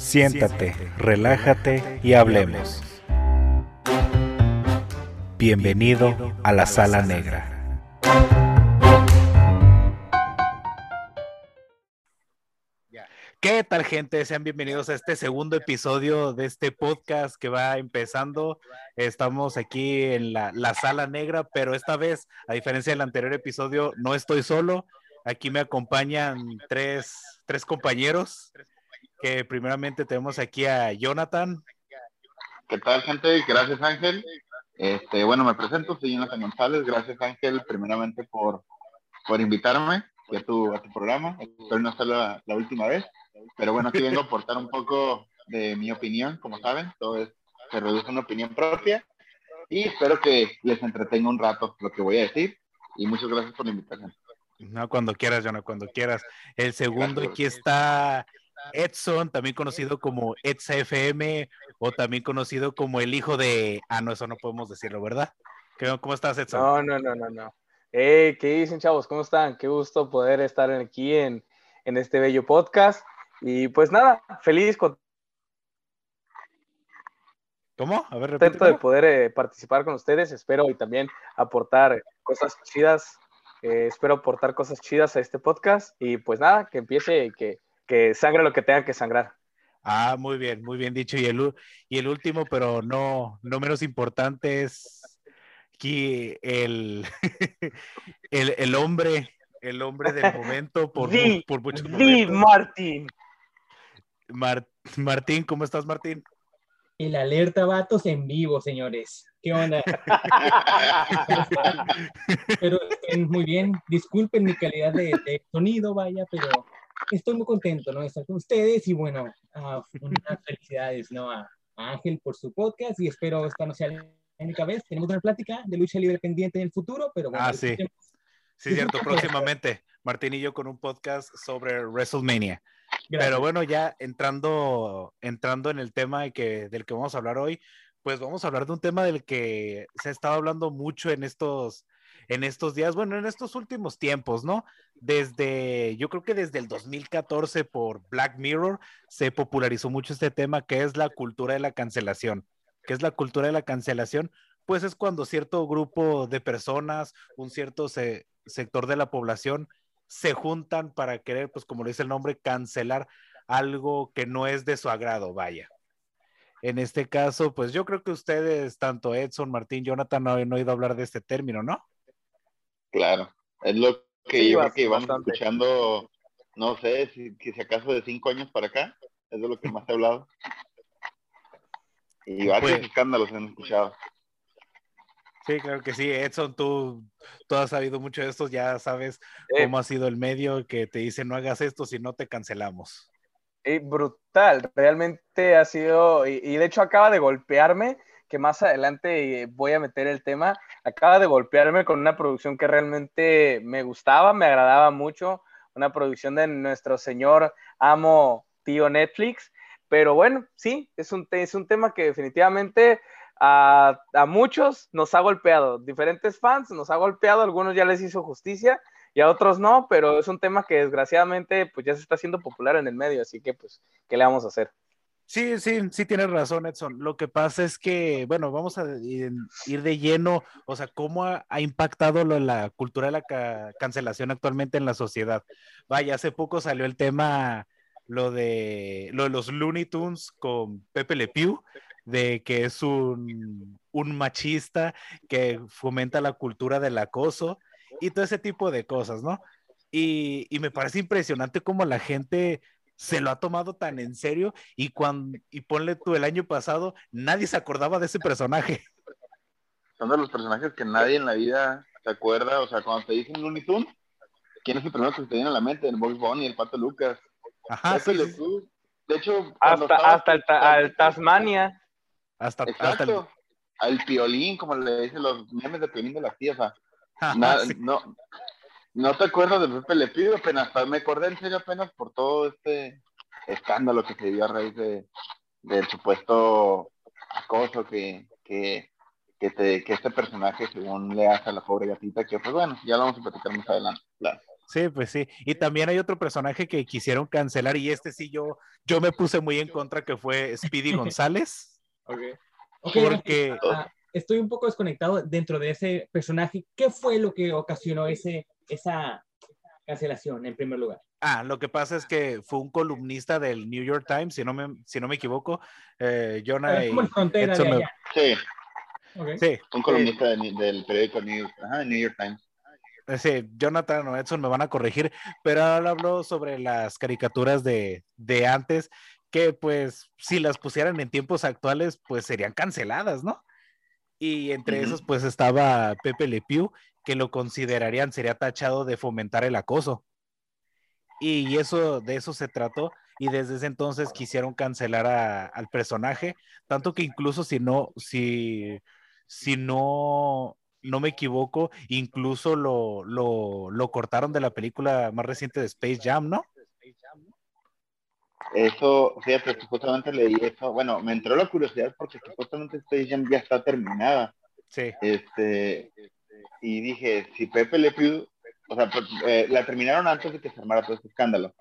Siéntate, relájate y hablemos. Bienvenido a la sala negra. ¿Qué tal gente? Sean bienvenidos a este segundo episodio de este podcast que va empezando. Estamos aquí en la, sala negra, pero esta vez, a diferencia del anterior episodio, no estoy solo. Aquí me acompañan tres, tres compañeros, que primeramente tenemos aquí a Jonathan. ¿Qué tal gente? Gracias Ángel. Este, bueno, me presento, soy Jonathan González. Gracias Ángel, primeramente por, por invitarme a tu, a tu programa. Espero no ser la última vez. Pero bueno, aquí vengo a aportar un poco de mi opinión, como saben, todo es, se reduce a una opinión propia y espero que les entretenga un rato lo que voy a decir y muchas gracias por la invitación. No, cuando quieras, Jonah, cuando quieras. El segundo aquí está Edson, también conocido como EdsFM o también conocido como el hijo de... Ah, no, eso no podemos decirlo, ¿verdad? ¿Cómo estás, Edson? No, no, no, no, no. Hey, ¿qué dicen, chavos? ¿Cómo están? Qué gusto poder estar aquí en, en este bello podcast. Y pues nada, feliz con ¿Cómo? A ver, repite, de poder eh, participar con ustedes. Espero y también aportar cosas chidas. Eh, espero aportar cosas chidas a este podcast. Y pues nada, que empiece y que, que sangre lo que tenga que sangrar. Ah, muy bien, muy bien dicho. Y el, y el último, pero no, no menos importante, es aquí el, el, el hombre, el hombre del momento por, por muchos momentos. Martín. Martín, ¿cómo estás, Martín? El alerta vatos en vivo, señores. ¿Qué onda? pero estén muy bien. Disculpen mi calidad de, sonido, vaya, pero estoy muy contento, ¿no? De estar con ustedes y bueno, uh, unas felicidades, ¿no? A, Ángel por su podcast y espero esta no sea la única vez. Tenemos una plática de lucha libre pendiente en el futuro, pero bueno. Ah, sí. Sí, cierto. Próximamente, Martín y yo con un podcast sobre WrestleMania. Pero bueno, ya entrando, entrando en el tema que, del que vamos a hablar hoy, pues vamos a hablar de un tema del que se ha estado hablando mucho en estos, en estos días, bueno, en estos últimos tiempos, ¿no? Desde, yo creo que desde el 2014 por Black Mirror se popularizó mucho este tema que es la cultura de la cancelación. ¿Qué es la cultura de la cancelación? Pues es cuando cierto grupo de personas, un cierto sector de la población se juntan para querer, pues como le dice el nombre, cancelar algo que no es de su agrado, vaya. En este caso, pues yo creo que ustedes, tanto Edson, Martín, Jonathan, no han oído hablar de este término, ¿no? Claro, es lo que yo creo que vamos escuchando, no sé, si, si acaso de cinco años para acá, es de lo que más he hablado. Y varios pues escándalos han escuchado. Sí, claro que sí. Edson, tú, tú has sabido mucho de esto, ya sabes cómo ha sido el medio que te dice no hagas esto si no te cancelamos. Y brutal, realmente ha sido, y, de hecho acaba de golpearme, que más adelante voy a meter el tema, acaba de golpearme con una producción que realmente me gustaba, me agradaba mucho, una producción de nuestro señor amo tío Netflix, pero bueno, sí, es un, es un tema que definitivamente a, muchos nos ha golpeado, diferentes fans nos ha golpeado, algunos ya les hizo justicia y a otros no, pero es un tema que desgraciadamente pues ya se está haciendo popular en el medio, así que pues, ¿qué le vamos a hacer? Sí, sí, sí tienes razón, Edson. Lo que pasa es que, bueno, vamos a ir, de lleno, o sea, cómo ha, impactado la cultura de la cancelación actualmente en la sociedad. Vaya, hace poco salió el tema, lo de, lo de los Looney Tunes con Pepe Le Pew, de que es un, machista que fomenta la cultura del acoso y todo ese tipo de cosas, ¿no? Y, me parece impresionante cómo la gente se lo ha tomado tan en serio y cuando y ponle tú el año pasado nadie se acordaba de ese personaje. Son de los personajes que nadie en la vida se acuerda, o sea, cuando te dicen Looney Tunes, ¿quién es el primero que te viene a la mente? El Box Bunny, el Pato Lucas. Ajá, sí, De hecho, hasta, hasta el, Tasmania. Hasta, hasta el... Al piolín, como le dicen los memes de piolín de las tías. no, no te acuerdas de Pepe Le Pido, apenas me acordé en serio apenas por todo este escándalo que se dio a raíz de, del supuesto acoso que, que, que, este personaje según le hace a la pobre gatita, que pues bueno, ya lo vamos a platicar más adelante. Sí, pues sí. Y también hay otro personaje que quisieron cancelar y este sí yo, yo me puse muy en contra que fue Speedy González. Okay. porque... Ah, estoy un poco desconectado dentro de ese personaje. ¿Qué fue lo que ocasionó ese, esa cancelación en primer lugar? Ah, lo que pasa es que fue un columnista del New York Times, si no me, si no me equivoco, eh, Jonah de allá. Sí. Sí, un columnista de- del periódico New, ajá, New York Times. eh, sí, Jonathan o Edson me van a corregir, pero ahora habló sobre las caricaturas de, de antes, que pues si las pusieran en tiempos actuales, pues serían canceladas, ¿no? Y entre esos, pues estaba Pepe Le Pew, que lo considerarían, sería tachado de fomentar el acoso. Y eso, de eso se trató, y desde ese entonces quisieron cancelar a- al personaje, tanto que incluso si no, si, si no, no me equivoco, incluso lo, lo, lo cortaron de la película más reciente de Space Jam, ¿no? Eso, fíjate, justamente leí eso. Bueno, me entró la curiosidad porque supuestamente Space Jam ya está terminada. Sí, Este, y dije, si Pepe Le Pew, o sea, pues, eh, la terminaron antes de que se armara todo este escándalo.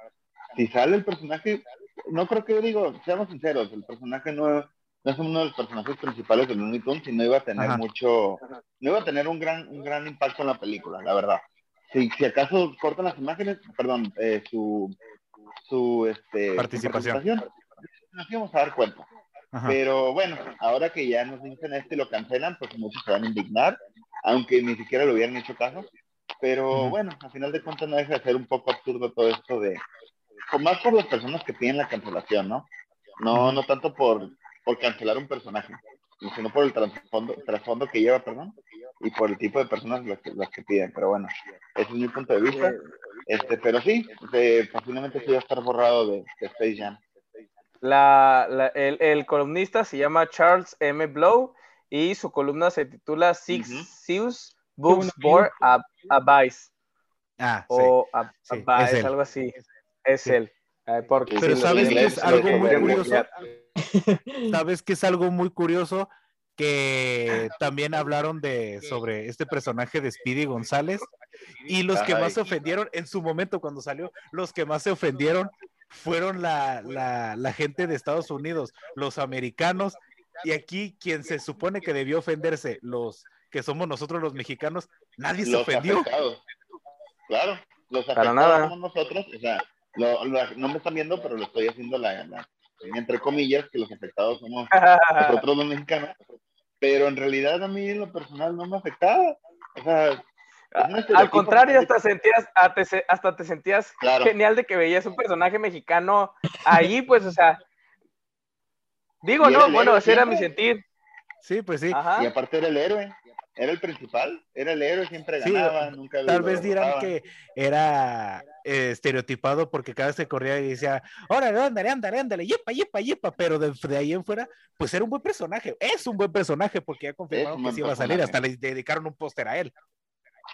Si sale el personaje, no creo que digo, seamos sinceros, el personaje no, no es uno de los personajes principales de Looney Tunes y no iba a tener Ajá. mucho, no iba a tener un gran, un gran impacto en la película, la verdad. Si, si acaso cortan las imágenes, perdón, eh, su, su este, Participación. participación, nos íbamos a dar cuenta. ajá. Pero bueno, ahora que ya nos dicen esto y lo cancelan, pues muchos se van a indignar, aunque ni siquiera lo hubieran hecho caso. Pero bueno, a final de cuentas no deja de ser un poco absurdo todo esto de, con- más por las personas que piden la cancelación, ¿no? No, no tanto por, por cancelar un personaje, sino por el trasfondo, trasfondo que lleva, perdón, y por el tipo de personas las que, las que piden. Pero bueno, ese es mi punto de vista. Este, pero sí, de, posiblemente sí va a estar borrado de, de Space Jam. La, la- el, el columnista se llama Charles M. Blow y su columna se titula Six Ujú. Seals Books for a, Advice Ah, sí. o a- sí, Advice, es él. algo así. Es Sí. él. Eh, porque Pero sí, ¿sabes qué es algo muy curioso? ¿Sabes que es algo muy curioso? Que también hablaron de sobre este personaje de Speedy González y los que más se ofendieron en su momento cuando salió, los que más se ofendieron fueron la, la, la gente de Estados Unidos, los americanos, y aquí quien se supone que debió ofenderse, los que somos nosotros los mexicanos, nadie se los ofendió. afectados. Claro, los afectados nada. somos nosotros, o sea, lo- lo- no me están viendo, pero lo estoy haciendo la, la- entre comillas, que los afectados somos nosotros los mexicanos, pero en realidad a mí en lo personal no me afectaba, o sea, Al estereotipo contrario, hasta sentías, hasta te- hasta te sentías Claro. genial de que veías un personaje mexicano ahí, pues, o sea. Digo, no, bueno, ese era mi sentir. Sí, pues sí. Ajá. y aparte era el héroe, era el principal, era el héroe, siempre Sí, ganaba, nunca Tal vez dirán que era eh, estereotipado porque cada vez que corría y decía, órale, ándale, ándale, ándale, yepa, yepa, yepa, pero de, de ahí en fuera, pues era un buen personaje, es un buen personaje porque ya confirmaron que sí iba a salir, hasta le dedicaron un póster a él.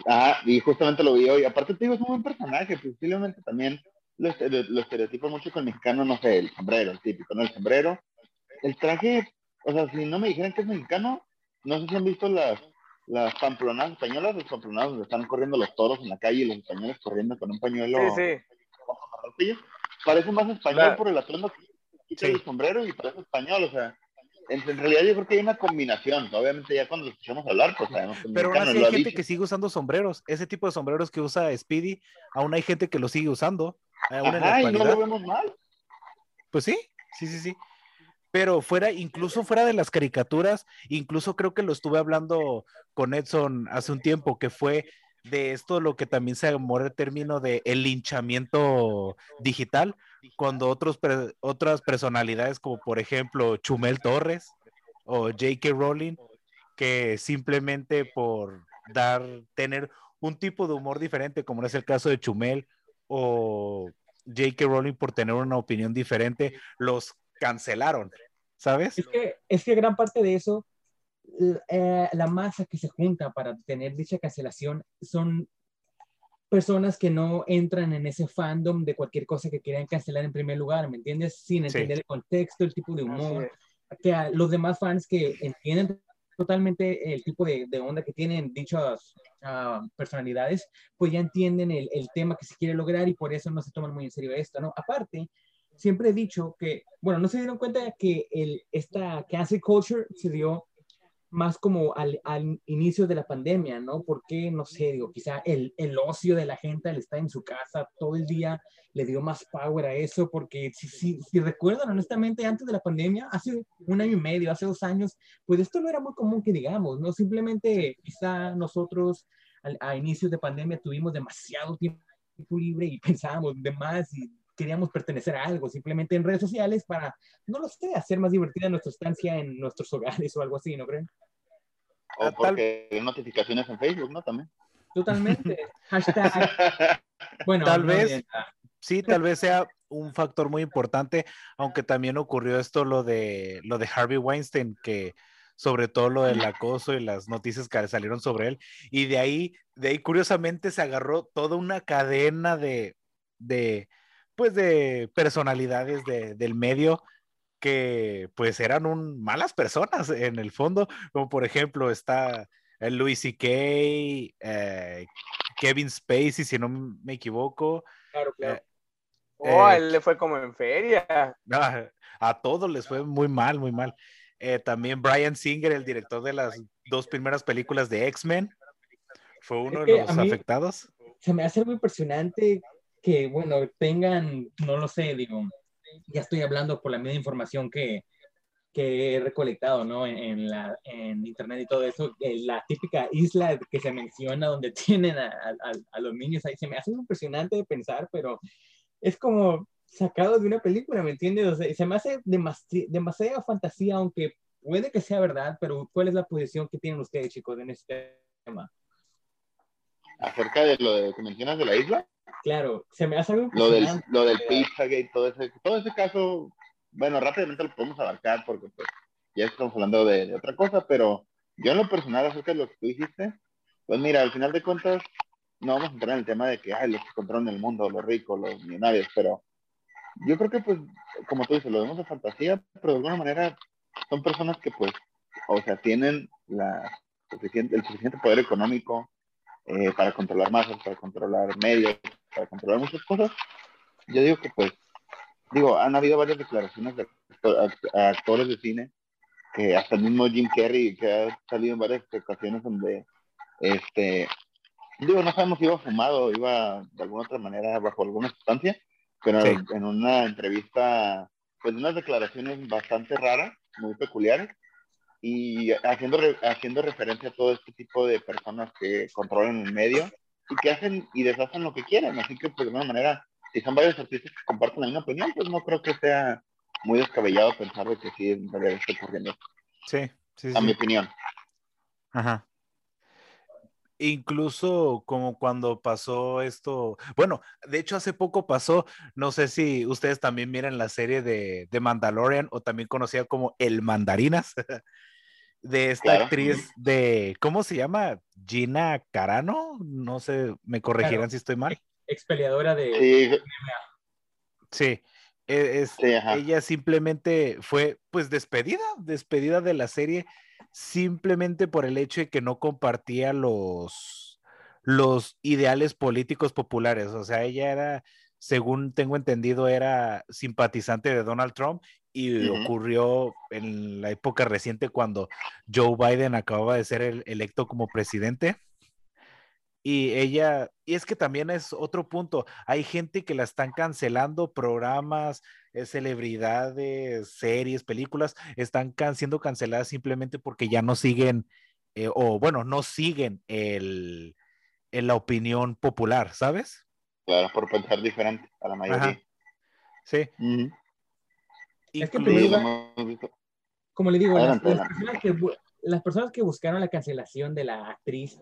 Ah, y justamente lo vi hoy. Aparte te digo, es un buen personaje, posiblemente también lo, estere- lo estereotipo mucho con el mexicano, no sé, el sombrero, el típico, ¿no? El sombrero. El traje, o sea, si no me dijeran que es mexicano, no sé si han visto las, las pamplonadas españolas, los pamplonadas donde están corriendo los toros en la calle y los españoles corriendo con un pañuelo Sí, sí. Parece más español Claro. por el atuendo que Sí. el sombrero y parece español, o sea. En, realidad yo creo que hay una combinación. Obviamente ya cuando lo escuchamos hablar, pues sabemos que Pero aún así hay ha gente dicho. que sigue usando sombreros, ese tipo de sombreros que usa Speedy, aún hay gente que lo sigue usando, aún en la Ajá, y no lo vemos mal. Pues sí, sí, sí, sí. Pero fuera, incluso fuera de las caricaturas, incluso creo que lo estuve hablando con Edson hace un tiempo, que fue de esto lo que también se llamó el término de el linchamiento digital, cuando otros, otras personalidades como por ejemplo Chumel Torres o J.K. Rowling, que simplemente por dar, tener un tipo de humor diferente, como es el caso de Chumel, o J.K. Rowling por tener una opinión diferente, los cancelaron, ¿sabes? Es que, es que gran parte de eso, eh, la masa que se junta para tener dicha cancelación son personas que no entran en ese fandom de cualquier cosa que quieran cancelar en primer lugar, ¿me entiendes? Sin Sí. entender el contexto, el tipo de humor, que a los demás fans que entienden totalmente el tipo de, de onda que tienen dichas uh, personalidades, pues ya entienden el, el, tema que se quiere lograr y por eso no se toman muy en serio esto, ¿no? Aparte, siempre he dicho que, bueno, no se dieron cuenta que el, esta cancel culture se dio más como al, al, inicio de la pandemia, ¿no? Porque, no sé, digo, quizá el, el ocio de la gente al estar en su casa todo el día le dio más power a eso, porque si, si, recuerdan, honestamente, antes de la pandemia, hace un año y medio, hace dos años, pues esto no era muy común que digamos, ¿no? Simplemente quizá nosotros al, a inicios de pandemia tuvimos demasiado tiempo libre y pensábamos de más y queríamos pertenecer a algo, simplemente en redes sociales para, no lo sé, hacer más divertida nuestra estancia en nuestros hogares o algo así, ¿no creen? O porque hay notificaciones en Facebook, ¿no? También. Totalmente. Hashtag. Bueno, tal no vez, bien. sí, tal vez sea un factor muy importante, aunque también ocurrió esto lo de lo de Harvey Weinstein, que sobre todo lo del acoso y las noticias que salieron sobre él, y de ahí, de ahí curiosamente se agarró toda una cadena de, de pues de personalidades de, del medio que pues eran un, malas personas en el fondo, como por ejemplo está el Louis C.K., eh, Kevin Spacey, si no me equivoco. Claro, claro. Eh, oh, eh, él le fue como en feria. A, a todos les fue muy mal, muy mal. Eh, también Brian Singer, el director de las dos primeras películas de X-Men, fue uno es de los afectados. Se me hace muy impresionante que, bueno, tengan, no lo sé, digo, ya estoy hablando por la misma información que, que he recolectado, ¿no? En, la, en internet y todo eso, la típica isla que se menciona donde tienen a, a, los niños ahí, se me hace impresionante de pensar, pero es como sacado de una película, ¿me entiendes? O sea, se me hace demasi demasiada fantasía, aunque puede que sea verdad, pero ¿cuál es la posición que tienen ustedes, chicos, en este tema? ¿Acerca de lo que mencionas de la isla? Claro, se me hace algo lo del, lo del Pizzagate, todo ese, todo ese caso, bueno, rápidamente lo podemos abarcar porque pues, ya estamos hablando de, de, otra cosa, pero yo en lo personal acerca de lo que tú dijiste, pues mira, al final de cuentas, no vamos a entrar en el tema de que, ay, los que controlan el mundo, los ricos, los millonarios, pero yo creo que pues, como tú dices, lo vemos de fantasía, pero de alguna manera son personas que pues, o sea, tienen la suficiente, el suficiente poder económico eh, para controlar masas, para controlar medios, para controlar muchas cosas. Yo digo que pues, digo, han habido varias declaraciones de actores de cine, que hasta el mismo Jim Carrey, que ha salido en varias ocasiones donde, este, digo, no sabemos si iba fumado, iba de alguna otra manera bajo alguna sustancia, pero sí. en una entrevista, pues unas declaraciones bastante raras, muy peculiares, y haciendo, haciendo referencia a todo este tipo de personas que controlan el medio y que hacen y deshacen lo que quieren. Así que, pues, de alguna manera, si son varios artistas que comparten la misma opinión, pues no creo que sea muy descabellado pensar de que sí, en realidad está ocurriendo. Sí, sí, A sí. mi opinión. Ajá. Incluso como cuando pasó esto, bueno, de hecho hace poco pasó, no sé si ustedes también miran la serie de, de Mandalorian o también conocida como El Mandarinas, de esta claro. actriz de, ¿cómo se llama? Gina Carano, no sé, me corregirán claro. si estoy mal. Expeliadora de... Sí. sí. Es, sí, ella simplemente fue pues despedida, despedida de la serie simplemente por el hecho de que no compartía los, los ideales políticos populares. O sea, ella era, según tengo entendido, era simpatizante de Donald Trump y uh -huh. ocurrió en la época reciente cuando Joe Biden acababa de ser el, electo como presidente. Y ella, y es que también es otro punto, hay gente que la están cancelando, programas, eh, celebridades, series, películas, están can siendo canceladas simplemente porque ya no siguen, eh, o bueno, no siguen el, el, la opinión popular, ¿sabes? Claro, por pensar diferente a la mayoría. Ajá. Sí. Mm -hmm. Es que primero, como le digo, las, las, personas que, las personas que buscaron la cancelación de la actriz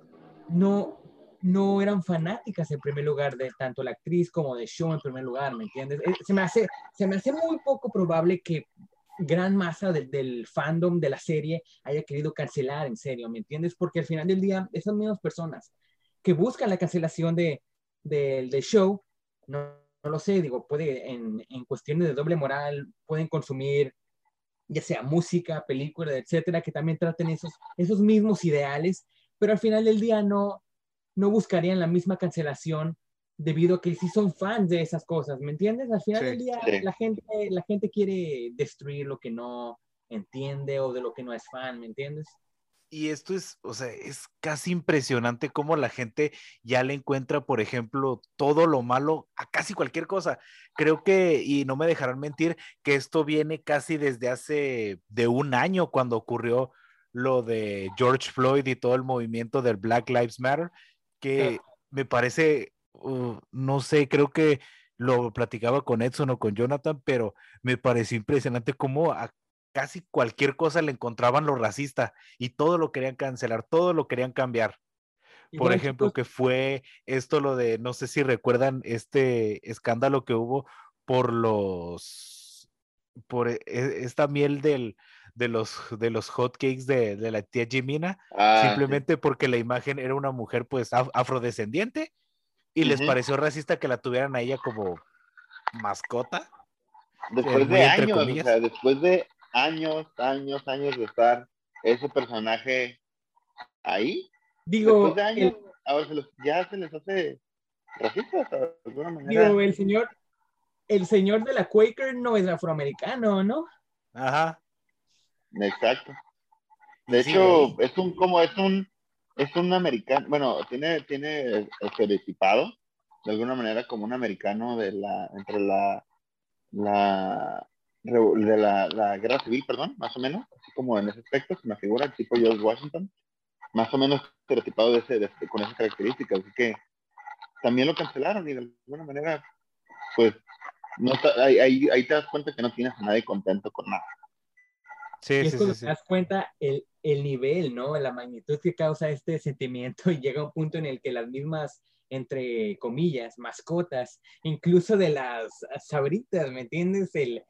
no, no eran fanáticas en primer lugar de tanto la actriz como de show en primer lugar, ¿me entiendes? Eh, se me hace, se me hace muy poco probable que gran masa de, del fandom de la serie haya querido cancelar en serio, ¿me entiendes? Porque al final del día, esas mismas personas que buscan la cancelación de, de, del show, no, no, lo sé, digo, puede en, en cuestiones de doble moral, pueden consumir ya sea música, película, etcétera, que también traten esos, esos mismos ideales, pero al final del día no, no buscarían la misma cancelación debido a que sí son fans de esas cosas, ¿me entiendes? Al final del día la, gente, la gente quiere destruir lo que no entiende o de lo que no es fan, ¿me entiendes? Y esto es, o sea, es casi impresionante cómo la gente ya le encuentra, por ejemplo, todo lo malo a casi cualquier cosa. Creo que, y no me dejarán mentir, que esto viene casi desde hace de un año cuando ocurrió lo de George Floyd y todo el movimiento del Black Lives Matter, que me parece Uh, no sé, creo que lo platicaba con Edson o con Jonathan, pero me pareció impresionante cómo a casi cualquier cosa le encontraban lo racista y todo lo querían cancelar, todo lo querían cambiar. Por ejemplo, que fue esto lo de, no sé si recuerdan este escándalo que hubo por los, por e, e, esta miel del, de los, de los hotcakes de, de la tía Jimina, ah, simplemente porque la imagen era una mujer pues afrodescendiente y les pareció racista que la tuvieran a ella como mascota. Después de años, o sea, después de años, años, años de estar ese personaje ahí. Digo, después de años, ahora se los, ya se les hace racista de alguna manera. Digo, el señor, el señor de la Quaker no es afroamericano, ¿no? Ajá. Exacto. De hecho, es un como es un es un americano, bueno, tiene, tiene estereotipado de alguna manera como un americano de la, entre la, la, de la, la, guerra civil, perdón, más o menos, así como en ese aspecto, se me figura el tipo George Washington, más o menos estereotipado de ese, con esas características, así que también lo cancelaron y de alguna manera, pues, no ahí, ahí, te das cuenta que no tienes a nadie contento con nada. Sí, y sí, sí, te das cuenta el, el nivel, ¿no? La magnitud que causa este sentimiento y llega un punto en el que las mismas, entre comillas, mascotas, incluso de las sabritas, ¿me entiendes? El,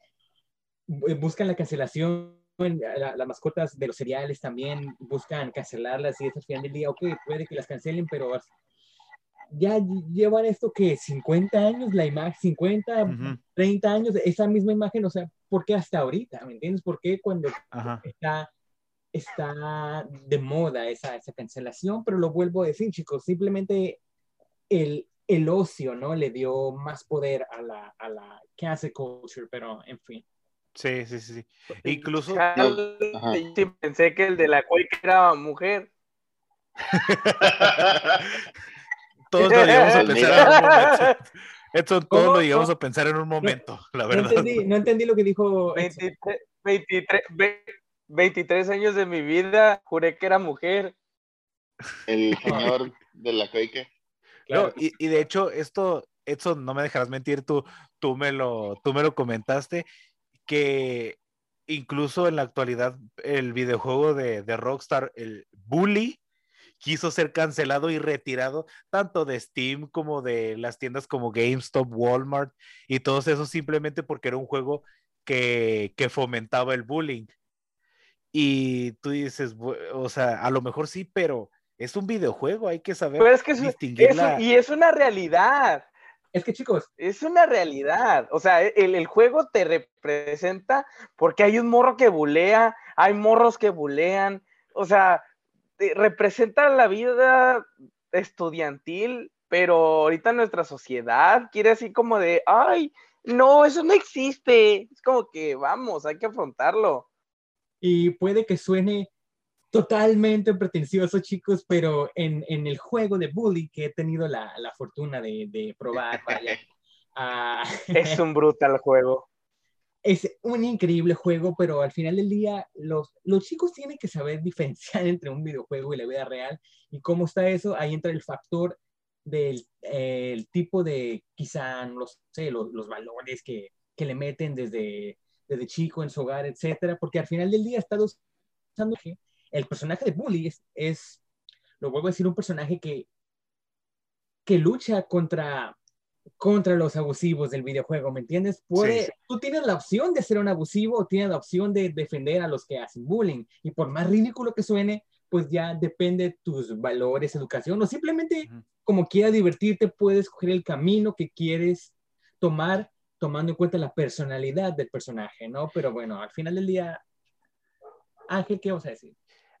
buscan la cancelación, las mascotas de los cereales también buscan cancelarlas y es al final del día, ok, puede que las cancelen, pero ya llevan esto que 50 años la imagen, 50, 30 años, esa misma imagen, o sea, ¿por qué hasta ahorita? ¿Me entiendes? ¿Por qué cuando está está de moda esa, esa cancelación, pero lo vuelvo a decir, chicos, simplemente el, el ocio, ¿no? Le dio más poder a la, a la cancel culture, pero en fin. Sí, sí, sí. Incluso. pensé que el de la cual era mujer. todos lo llegamos a pensar Esto todo lo llegamos a pensar en un momento, la verdad. No entendí, no entendí lo que dijo. 23, 23, 23 años de mi vida juré que era mujer. El señor de la coique. Claro. y, y, de hecho, esto, esto no me dejarás mentir, tú, tú, me lo, tú me lo comentaste, que incluso en la actualidad el videojuego de, de Rockstar, el Bully, quiso ser cancelado y retirado tanto de Steam como de las tiendas como GameStop, Walmart y todos esos simplemente porque era un juego que, que fomentaba el bullying. Y tú dices, o sea, a lo mejor sí, pero es un videojuego, hay que saber pero es que Y es una realidad. Es que chicos, es una realidad. O sea, el, el, juego te representa porque hay un morro que bulea, hay morros que bulean. O sea, representa la vida estudiantil, pero ahorita nuestra sociedad quiere así como de, ay, no, eso no existe. Es como que vamos, hay que afrontarlo y puede que suene totalmente pretencioso, chicos, pero en, en, el juego de Bully que he tenido la, la fortuna de, de probar, vaya, es un brutal juego. Es un increíble juego, pero al final del día los, los chicos tienen que saber diferenciar entre un videojuego y la vida real. ¿Y cómo está eso? Ahí entra el factor del el tipo de, quizá, no sé, los, los valores que, que le meten desde desde chico en su hogar, etcétera, porque al final del día está usando que el personaje de Bully es, lo vuelvo a decir, un personaje que, que lucha contra, contra los abusivos del videojuego, ¿me entiendes? Puede, Tú tienes la opción de ser un abusivo o tienes la opción de defender a los que hacen bullying, y por más ridículo que suene, pues ya depende de tus valores, educación, o simplemente como quieras divertirte, puedes coger el camino que quieres tomar tomando en cuenta la personalidad del personaje, ¿no? Pero bueno, al final del día, Ángel, ¿qué vas a decir?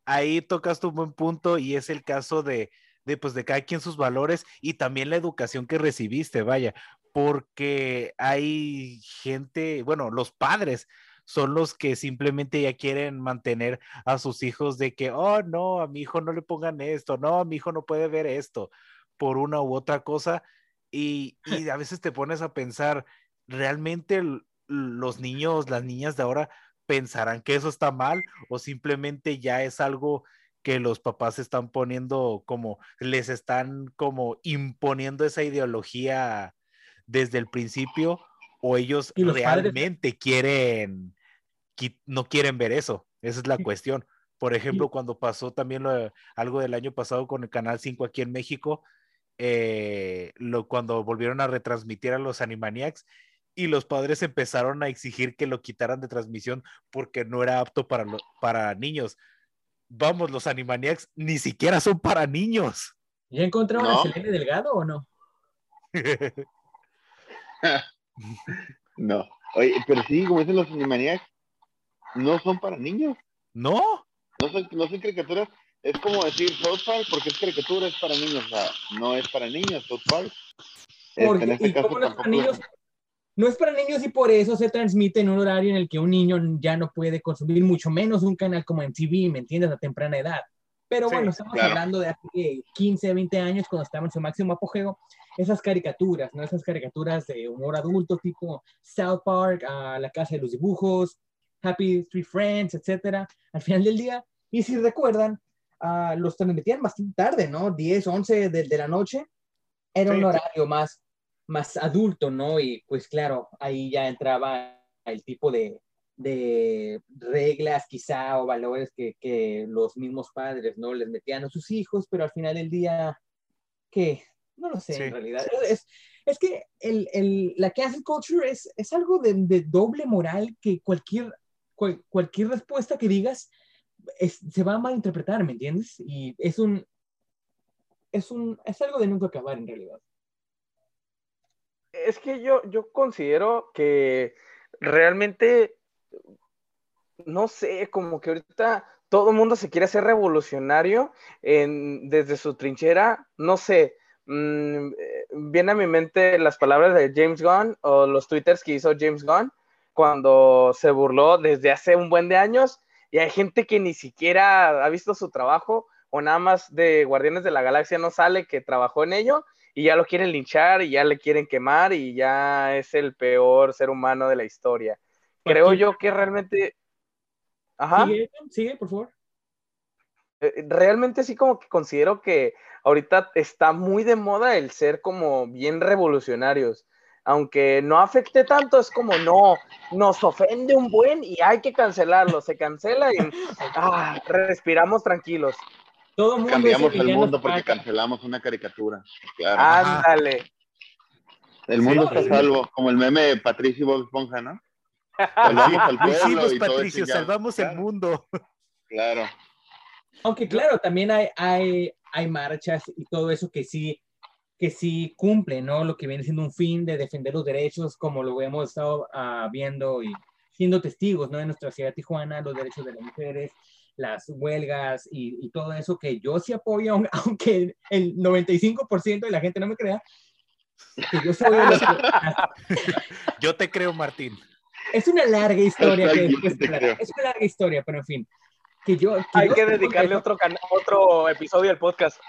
Ahí tocas un buen punto y es el caso de, de, pues, de cada quien sus valores y también la educación que recibiste, vaya, porque hay gente, bueno, los padres son los que simplemente ya quieren mantener a sus hijos de que, oh, no, a mi hijo no le pongan esto, no, a mi hijo no puede ver esto por una u otra cosa. Y, y a veces te pones a pensar, ¿realmente los niños, las niñas de ahora pensarán que eso está mal o simplemente ya es algo que los papás están poniendo como, les están como imponiendo esa ideología desde el principio o ellos realmente quieren, no quieren ver eso. Esa es la cuestión. Por ejemplo, cuando pasó también algo del año pasado con el Canal 5 aquí en México, eh, lo, cuando volvieron a retransmitir a los Animaniacs y los padres empezaron a exigir que lo quitaran de transmisión porque no era apto para, para niños. Vamos, los Animaniacs ni siquiera son para niños. ¿Ya encontraron a Selene Delgado o no? no. Oye, pero sí, como dicen los Animaniacs, no son para niños. ¿No? No son, no son caricaturas. Es como decir South Park, porque es caricatura, es para niños. O sea, no es para niños, South Park. Este, en este caso no es para niños? No es para niños y por eso se transmite en un horario en el que un niño ya no puede consumir, mucho menos un canal como en TV, ¿me entiendes? A temprana edad. Pero bueno, estamos hablando de hace 15, 20 años, cuando estaba en su máximo apogeo, esas caricaturas, ¿no? Esas caricaturas de humor adulto, tipo South Park, a La Casa de los Dibujos, Happy Three Friends, etcétera. Al final del día, y si recuerdan, uh, los transmitían bastante tarde, ¿no? 10, 11 de, de la noche. Era un horario más, más adulto, ¿no? Y pues claro, ahí ya entraba el tipo de, de reglas quizá o valores que, que, los mismos padres no les metían a sus hijos, pero al final del día, ¿qué? No lo sé en realidad. Es, es que el, el, la cancel culture es, es algo de, de, doble moral que cualquier, cualquier respuesta que digas es, se va a malinterpretar, ¿me entiendes? Y es un, es un, es algo de nunca acabar en realidad. Es que yo, yo considero que realmente no sé, como que ahorita todo el mundo se quiere hacer revolucionario en, desde su trinchera, no sé, mmm, viene a mi mente las palabras de James Gunn o los twitters que hizo James Gunn cuando se burló desde hace un buen de años y hay gente que ni siquiera ha visto su trabajo o nada más de Guardianes de la Galaxia no sale que trabajó en ello y ya lo quieren linchar y ya le quieren quemar y ya es el peor ser humano de la historia. Creo yo que realmente Ajá. Sigue, por favor. Eh, realmente sí como que considero que ahorita está muy de moda el ser como bien revolucionarios. Aunque no afecte tanto, es como no, nos ofende un buen y hay que cancelarlo. Se cancela y ah, respiramos tranquilos. Todo mundo Cambiamos el mundo porque cancelamos una caricatura. Ándale. El mundo está salvo, como el meme de Patricio y Bob Esponja, ¿no? Salvamos al pueblo y Patricio, salvamos el mundo. Claro. Aunque claro, también hay, hay, hay marchas y todo eso que sí, que sí cumple, ¿no? Lo que viene siendo un fin de defender los derechos, como lo hemos estado uh, viendo y siendo testigos, ¿no? En nuestra ciudad de Tijuana, los derechos de las mujeres, las huelgas y, y todo eso que yo sí apoyo, aunque el 95% de la gente no me crea. Que yo, soy yo te creo, Martín es una larga historia. Que es una larga historia, pero en fin. Que yo, Hay que dedicarle otro, otro episodio al podcast.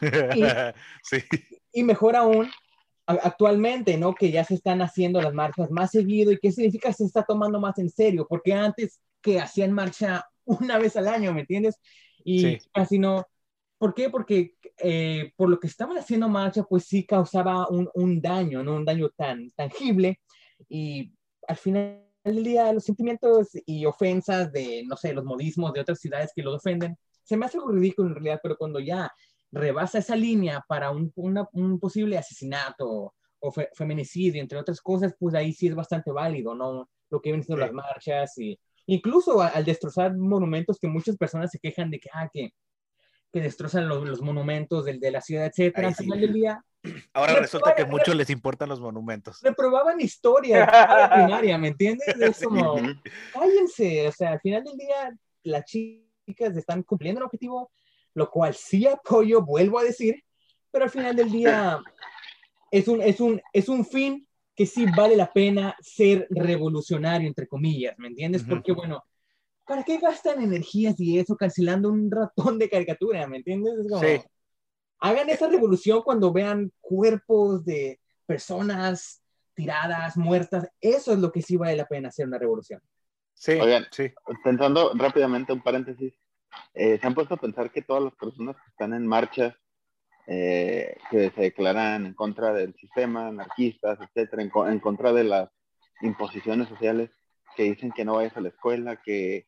Y, sí. y mejor aún, actualmente, ¿no? Que ya se están haciendo las marchas más seguido y qué significa se está tomando más en serio, porque antes que hacían marcha una vez al año, ¿me entiendes? Y casi no. ¿Por qué? Porque eh, por lo que estaban haciendo marcha, pues sí causaba un, un daño, ¿no? Un daño tan tangible y al final del día los sentimientos y ofensas de, no sé, los modismos de otras ciudades que lo ofenden, se me hace algo ridículo en realidad, pero cuando ya rebasa esa línea para un, un posible asesinato o feminicidio, entre otras cosas, pues ahí sí es bastante válido, ¿no? Lo que vienen siendo las marchas y incluso al destrozar monumentos que muchas personas se quejan de que, ah, que que destrozan los, monumentos del, de la ciudad, etcétera. Al final del día. Ahora resulta que a muchos les importan los monumentos. Reprobaban historia primaria, ¿me entiendes? Es como, cállense, o sea, al final del día las chicas están cumpliendo el objetivo, lo cual sí apoyo, vuelvo a decir, pero al final del día es un, es un, es un fin que sí vale la pena ser revolucionario, entre comillas, ¿me entiendes? Porque, bueno, ¿para qué gastan energías y eso cancelando un ratón de caricatura? ¿Me entiendes? sí. Hagan esa revolución cuando vean cuerpos de personas tiradas, muertas. Eso es lo que sí vale la pena hacer una revolución. Sí, Oigan, sí. Pensando rápidamente un paréntesis, eh, ¿se han puesto a pensar que todas las personas que están en marcha, eh, que se declaran en contra del sistema, anarquistas, etcétera, en contra de las imposiciones sociales, que dicen que no vayas a la escuela, que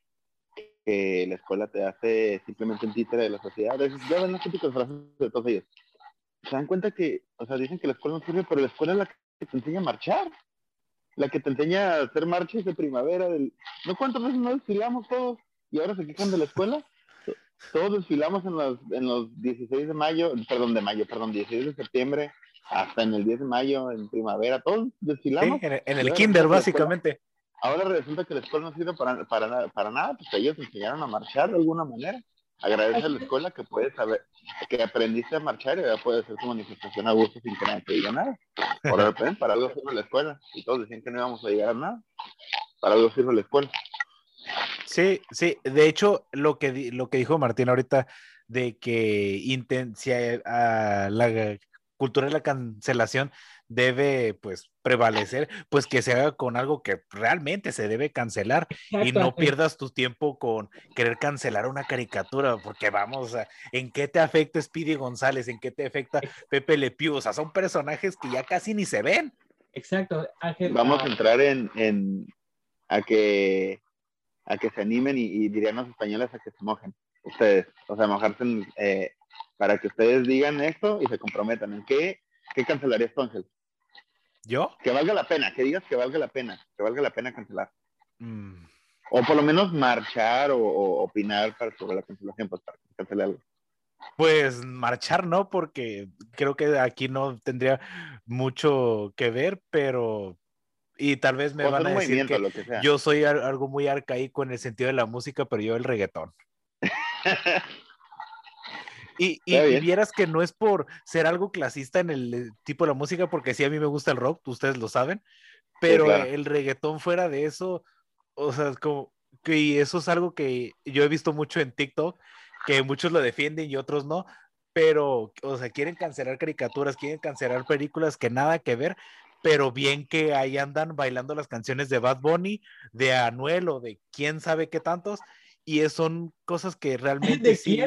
que la escuela te hace simplemente un títere de la sociedad. Ya ven las típicas frases de todos ellos. Se dan cuenta que, o sea, dicen que la escuela no sirve, pero la escuela es la que te enseña a marchar. La que te enseña a hacer marchas de primavera. Del... ¿No cuántas veces no desfilamos todos? Y ahora se quejan de la escuela. Todos desfilamos en los, en los 16 de mayo, perdón, de mayo, perdón, 16 de septiembre, hasta en el 10 de mayo, en primavera, todos desfilamos. en, el kinder, básicamente ahora resulta que la escuela no sirve para, para, para nada, pues ellos enseñaron a marchar de alguna manera. Agradece a la escuela que puedes saber, que aprendiste a marchar y ya puedes hacer tu manifestación a gusto sin que nadie te diga nada. Por para algo sirve la escuela. Y todos decían que no íbamos a llegar a nada. Para algo sirve la escuela. Sí, sí. De hecho, lo que, lo que dijo Martín ahorita de que intensia a la cultura de la cancelación debe pues prevalecer, pues que se haga con algo que realmente se debe cancelar y no pierdas tu tiempo con querer cancelar una caricatura, porque vamos, a, ¿en qué te afecta Speedy González? ¿En qué te afecta Pepe Le Pew? O sea, son personajes que ya casi ni se ven. Exacto, Vamos a entrar en, en, a que a que se animen y, dirían los españoles a que se mojen ustedes, o sea, mojarse eh, para que ustedes digan esto y se comprometan. ¿En qué, qué cancelarías tú, Ángel? ¿Yo? Que valga la pena, que digas que valga la pena, que valga la pena cancelar. Mm. O por lo menos marchar o, opinar para, sobre la cancelación, pues para que cancele algo. Pues marchar no, porque creo que aquí no tendría mucho que ver, pero y tal vez me van a decir que, yo soy algo muy arcaico en el sentido de la música, pero yo el reggaetón. Y, vieras que no es por ser algo clasista en el eh, tipo de la música, porque sí a mí me gusta el rock, ustedes lo saben, pero el reggaetón fuera de eso, o sea, es como que eso es algo que yo he visto mucho en TikTok, que muchos lo defienden y otros no, pero, o sea, quieren cancelar caricaturas, quieren cancelar películas que nada que ver, pero bien que ahí andan bailando las canciones de Bad Bunny, de Anuel o de quién sabe qué tantos, y son cosas que realmente sí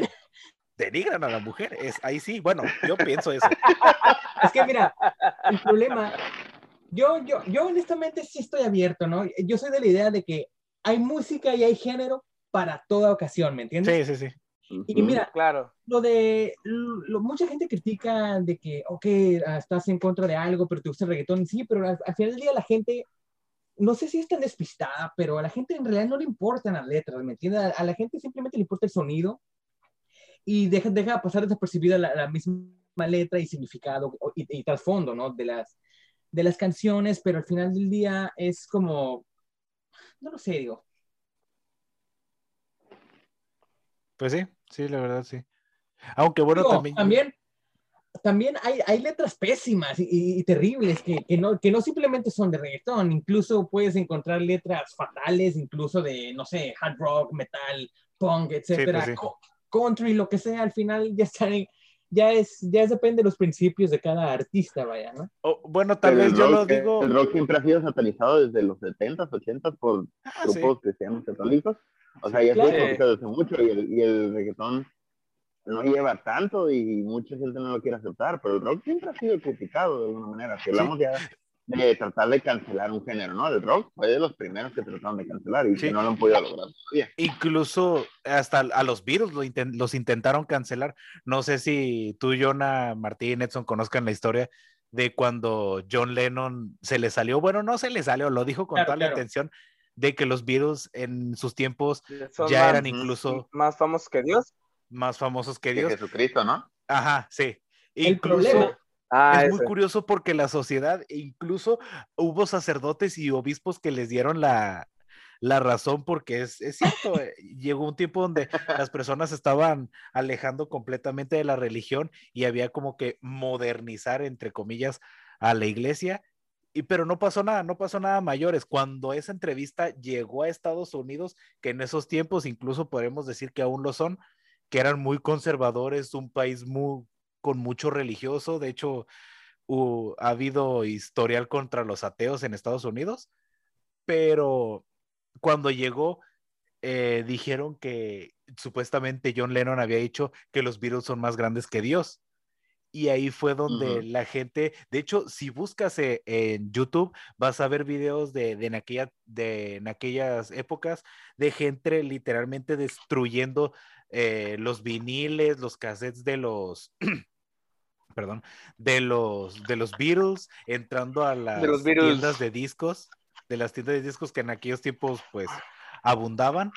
denigran a la mujer. Es, ahí sí, bueno, yo pienso eso. Es que mira, el problema, yo, yo, yo honestamente sí estoy abierto, ¿no? Yo soy de la idea de que hay música y hay género para toda ocasión, ¿me entiendes? Sí, sí, sí. Y mira, claro. lo de, mucha gente critica de que, ok, ah, estás en contra de algo, pero te gusta el reggaetón, sí, pero al, final del día la gente, no sé si es tan despistada, pero a la gente en realidad no le importan las letras, ¿me entiendes? a la gente simplemente le importa el sonido y deja, deja pasar desapercibida la, la misma letra y significado y, trasfondo, ¿no? De las, de las canciones, pero al final del día es como, no lo sé, digo. Pues sí, sí, la verdad sí. Aunque bueno, también... También, también hay, hay letras pésimas y, terribles que, que, no, que no simplemente son de reggaetón, incluso puedes encontrar letras fatales, incluso de, no sé, hard rock, metal, punk, etcétera. Pues country, lo que sea, al final ya está ya es, ya depende de los principios de cada artista, vaya, ¿no? bueno, tal vez yo lo digo. El rock siempre ha sido satanizado desde los 70s, 80s por ah, grupos cristianos católicos. O sea, ya claro. se desde mucho y el, y el reggaetón no lleva tanto y mucha gente no lo quiere aceptar, pero el rock siempre ha sido criticado de alguna manera. Si hablamos ya de tratar de cancelar un género, ¿no? El rock fue de los primeros que trataron de cancelar y no lo han podido lograr Incluso hasta a los virus los intentaron cancelar. No sé si tú, Jonah, Martín, Edson conozcan la historia de cuando John Lennon se le salió, bueno, no se le salió, lo dijo con toda la intención de que los virus en sus tiempos ya eran incluso más famosos que Dios. más famosos que Dios. Jesucristo, ¿no? Ajá, sí. El problema Ah, es muy curioso porque la sociedad, incluso hubo sacerdotes y obispos que les dieron la, la razón porque es, es cierto, eh, llegó un tiempo donde las personas estaban alejando completamente de la religión y había como que modernizar, entre comillas, a la iglesia. Y, pero no pasó nada, no pasó nada mayores. Cuando esa entrevista llegó a Estados Unidos, que en esos tiempos incluso podemos decir que aún lo son, que eran muy conservadores, un país muy, con mucho religioso. De hecho, ha habido historial contra los ateos en Estados Unidos, pero cuando llegó, eh, dijeron que supuestamente John Lennon había dicho que los Beatles son más grandes que Dios. Y ahí fue donde la gente, de hecho, si buscas eh, en YouTube, vas a ver videos de, de en, aquella, de en aquellas épocas de gente literalmente destruyendo eh, los viniles, los cassettes de los, perdón, de los, de los Beatles, entrando a las los Beatles. tiendas de discos, de las tiendas de discos que en aquellos tiempos pues abundaban.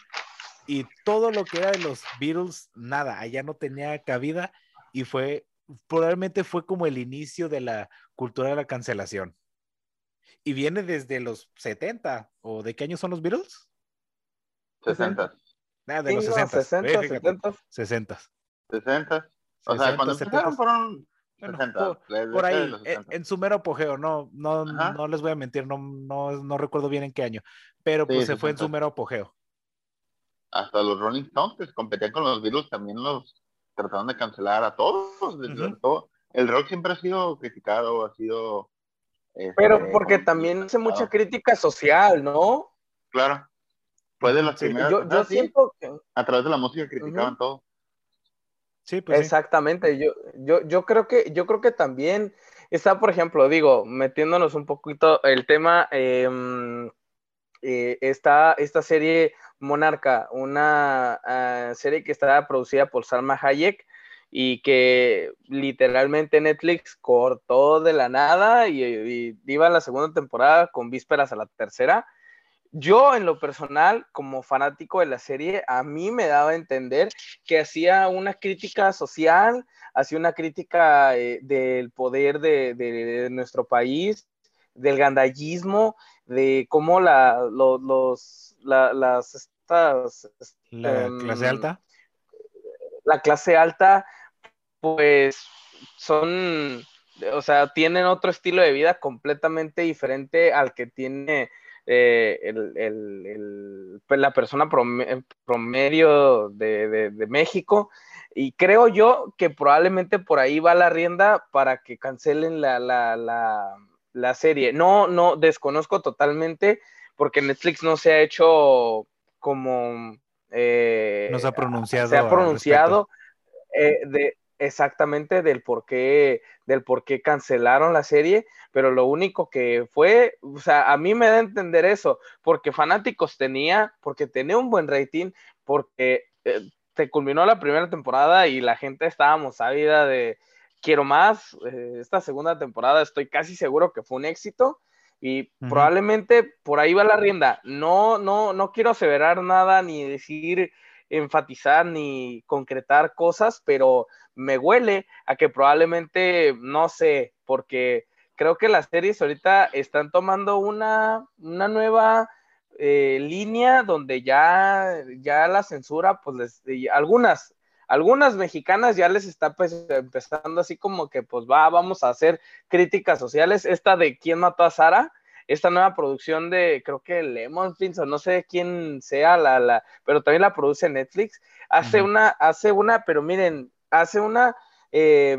Y todo lo que era de los Beatles, nada, allá no tenía cabida y fue, probablemente fue como el inicio de la cultura de la cancelación. Y viene desde los 70, ¿o de qué años son los Beatles? 60, Ah, de Sí, los no, 60. 60, 60. 70. 60. 60. O sea, cuando 70. empezaron fueron Bueno, 60. por, por ahí, los en, 60. en su mero apogeo, no, no, Ajá. no les voy a mentir, no, no, no recuerdo bien en qué año, pero Sí, pues se fue en su 60. mero apogeo. Hasta los Rolling Stones que competían con los Beatles también los trataron de cancelar a todos. todo. El rock siempre ha sido criticado, ha sido... este, Pero porque también hace mucha crítica social, ¿no? Claro. Fue de las Sí, primeras... Yo, sí, siento que... A través de la música criticaban todo. Sí, pues sí. Exactamente, yo, yo, yo creo que, yo creo que también está, por ejemplo, digo, metiéndonos un poquito el tema, eh, eh, esta serie Monarca, una ah, serie que está producida por Salma Hayek y que literalmente Netflix cortó de la nada y, iba a la segunda temporada con vísperas a la tercera. Yo, en lo personal, como fanático de la serie, a mí me daba a entender que hacía una crítica social, hacía una crítica eh, del poder de, de- de nuestro país, del gandallismo, de cómo la, lo- los, la- las, estas, La em, clase alta. la clase alta, pues son, o sea, tienen otro estilo de vida completamente diferente al que tiene eh, el- el- el- pues, la persona prome- promedio de, de- de México. Y creo yo que probablemente por ahí va la rienda para que cancelen la, la, la, la serie. No, no, desconozco totalmente porque Netflix no se ha hecho como... eh, No se ha pronunciado. se ha pronunciado eh, de exactamente del por qué del por qué cancelaron la serie, pero lo único que fue, o sea, a mí me da a entender eso, porque fanáticos tenía, porque tenía un buen rating, porque eh, se culminó la primera temporada y la gente estábamos ávida de quiero más, eh, esta segunda temporada estoy casi seguro que fue un éxito y probablemente por ahí va la rienda. No, no, no quiero aseverar nada ni decir enfatizar ni concretar cosas, pero me huele a que probablemente, no sé, porque creo que las series ahorita están tomando una, una nueva eh, línea donde ya, ya la censura, pues les, y algunas, algunas mexicanas ya les está pues, empezando así como que pues va, vamos a hacer críticas sociales. Esta de quién mató a Sara, esta nueva producción de, creo que Lemon o no sé quién sea, la, la, pero también la produce Netflix, hace una, hace una, pero miren, hace una eh,